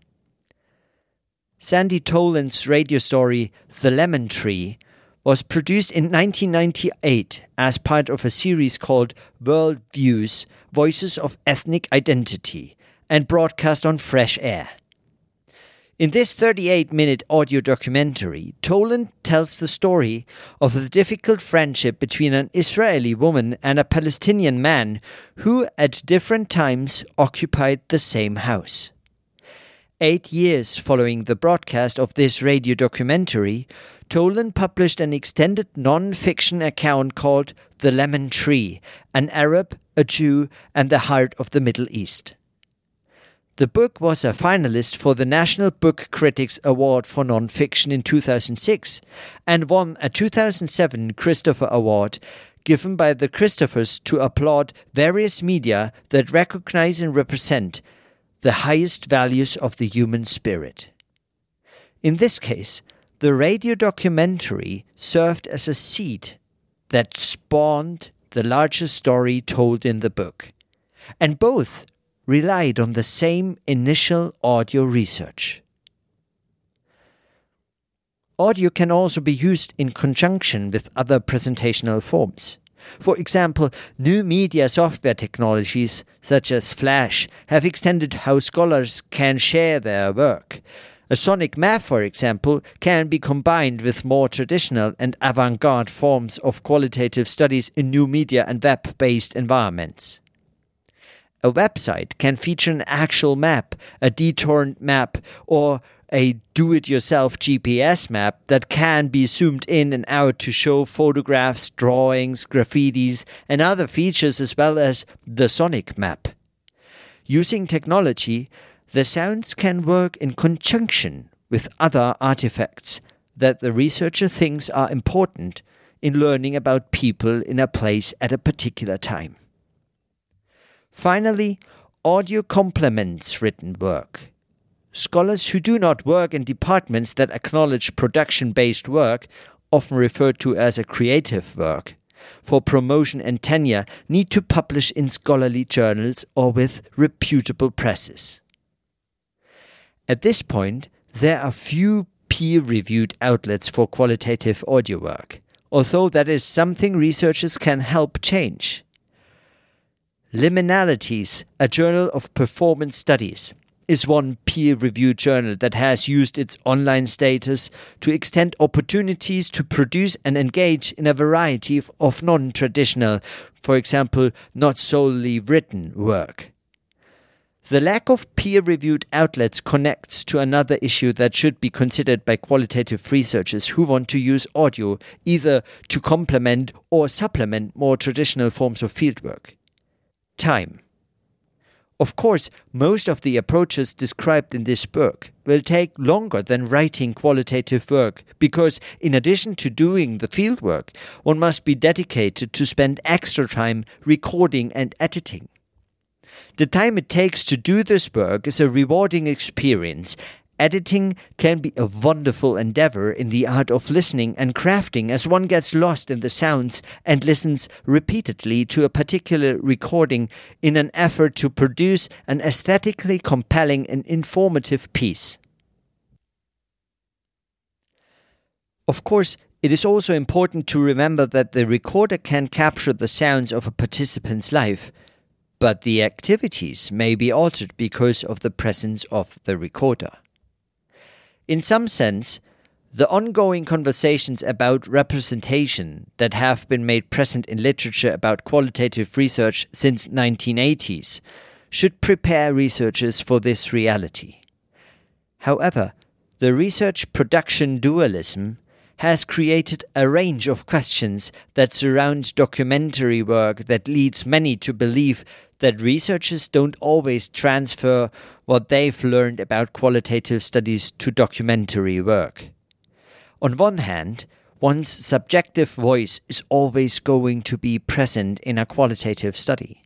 Sandy Tolan's radio story, The Lemon Tree, was produced in 1998 as part of a series called World Views Voices of Ethnic Identity and broadcast on Fresh Air. In this 38 minute audio documentary, Tolan tells the story of the difficult friendship between an Israeli woman and a Palestinian man who, at different times, occupied the same house. Eight years following the broadcast of this radio documentary, Tolan published an extended non fiction account called The Lemon Tree An Arab, a Jew, and the Heart of the Middle East. The book was a finalist for the National Book Critics Award for Nonfiction in 2006 and won a 2007 Christopher Award given by the Christophers to applaud various media that recognize and represent the highest values of the human spirit. In this case, the radio documentary served as a seed that spawned the larger story told in the book, and both relied on the same initial audio research. Audio can also be used in conjunction with other presentational forms. For example, new media software technologies such as Flash have extended how scholars can share their work, a sonic map, for example, can be combined with more traditional and avant garde forms of qualitative studies in new media and web based environments. A website can feature an actual map, a detoured map, or a do it yourself GPS map that can be zoomed in and out to show photographs, drawings, graffitis, and other features as well as the sonic map. Using technology, the sounds can work in conjunction with other artifacts that the researcher thinks are important in learning about people in a place at a particular time. Finally, audio complements written work. Scholars who do not work in departments that acknowledge production based work, often referred to as a creative work, for promotion and tenure need to publish in scholarly journals or with reputable presses. At this point, there are few peer reviewed outlets for qualitative audio work, although that is something researchers can help change. Liminalities, a journal of performance studies, is one peer reviewed journal that has used its online status to extend opportunities to produce and engage in a variety of, non traditional, for example, not solely written work. The lack of peer reviewed outlets connects to another issue that should be considered by qualitative researchers who want to use audio either to complement or supplement more traditional forms of fieldwork time. Of course, most of the approaches described in this book will take longer than writing qualitative work because, in addition to doing the fieldwork, one must be dedicated to spend extra time recording and editing. The time it takes to do this work is a rewarding experience Editing can be a wonderful endeavor in the art of listening and crafting as one gets lost in the sounds and listens repeatedly to a particular recording in an effort to produce an aesthetically compelling and informative piece. Of course, it is also important to remember that the recorder can capture the sounds of a participant's life, but the activities may be altered because of the presence of the recorder. In some sense, the ongoing conversations about representation that have been made present in literature about qualitative research since 1980s should prepare researchers for this reality. However, the research production dualism has created a range of questions that surround documentary work that leads many to believe that researchers don't always transfer what they've learned about qualitative studies to documentary work. On one hand, one's subjective voice is always going to be present in a qualitative study.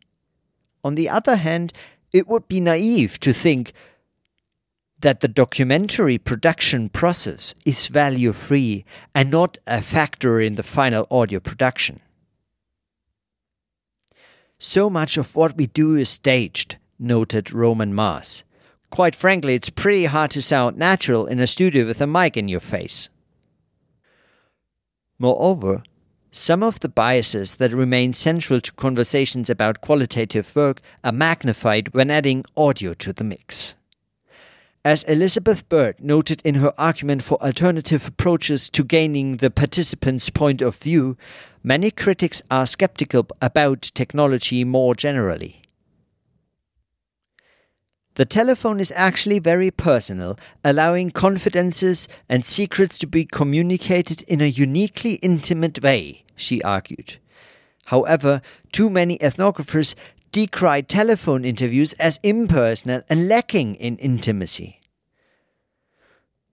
On the other hand, it would be naive to think that the documentary production process is value free and not a factor in the final audio production. So much of what we do is staged, noted Roman Mars. Quite frankly, it's pretty hard to sound natural in a studio with a mic in your face. Moreover, some of the biases that remain central to conversations about qualitative work are magnified when adding audio to the mix. As Elizabeth Bird noted in her argument for alternative approaches to gaining the participant's point of view, many critics are skeptical about technology more generally. The telephone is actually very personal, allowing confidences and secrets to be communicated in a uniquely intimate way, she argued. However, too many ethnographers decry telephone interviews as impersonal and lacking in intimacy.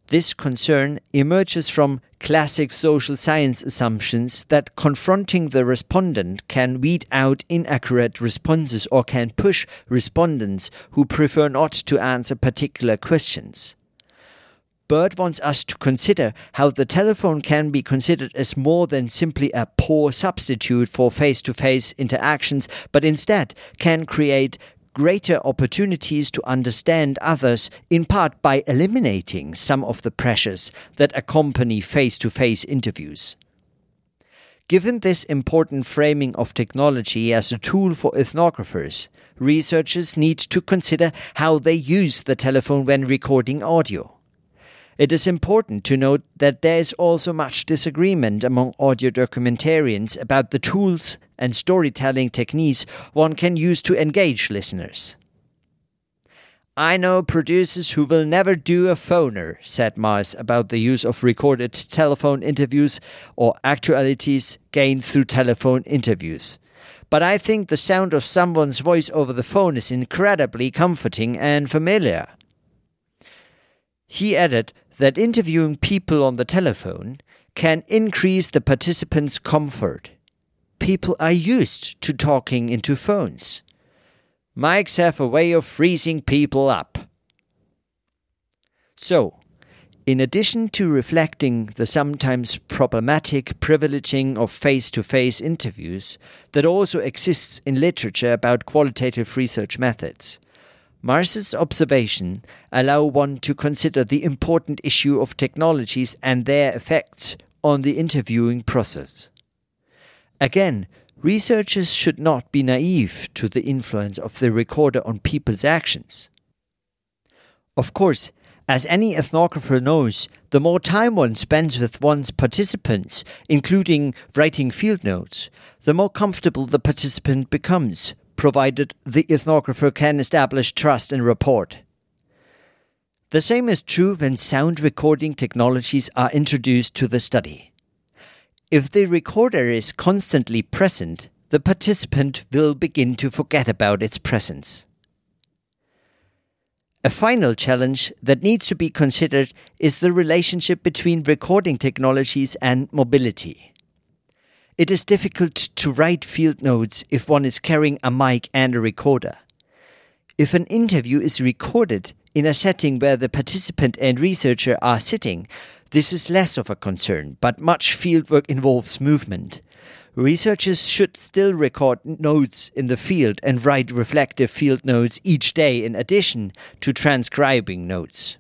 This concern emerges from classic social science assumptions that confronting the respondent can weed out inaccurate responses or can push respondents who prefer not to answer particular questions. Bird wants us to consider how the telephone can be considered as more than simply a poor substitute for face to face interactions, but instead can create greater opportunities to understand others, in part by eliminating some of the pressures that accompany face to face interviews. Given this important framing of technology as a tool for ethnographers, researchers need to consider how they use the telephone when recording audio. It is important to note that there is also much disagreement among audio documentarians about the tools and storytelling techniques one can use to engage listeners. I know producers who will never do a phoner, said Mars about the use of recorded telephone interviews or actualities gained through telephone interviews. But I think the sound of someone's voice over the phone is incredibly comforting and familiar. He added that interviewing people on the telephone can increase the participants' comfort. People are used to talking into phones. Mics have a way of freezing people up. So, in addition to reflecting the sometimes problematic privileging of face to face interviews that also exists in literature about qualitative research methods, Mars's observation allow one to consider the important issue of technologies and their effects on the interviewing process. Again, researchers should not be naive to the influence of the recorder on people's actions. Of course, as any ethnographer knows, the more time one spends with one's participants, including writing field notes, the more comfortable the participant becomes, provided the ethnographer can establish trust and rapport. The same is true when sound recording technologies are introduced to the study. If the recorder is constantly present, the participant will begin to forget about its presence. A final challenge that needs to be considered is the relationship between recording technologies and mobility. It is difficult to write field notes if one is carrying a mic and a recorder. If an interview is recorded in a setting where the participant and researcher are sitting, this is less of a concern, but much fieldwork involves movement. Researchers should still record notes in the field and write reflective field notes each day in addition to transcribing notes.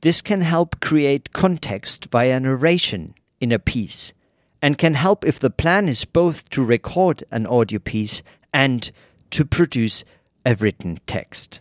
This can help create context via narration in a piece and can help if the plan is both to record an audio piece and to produce a written text.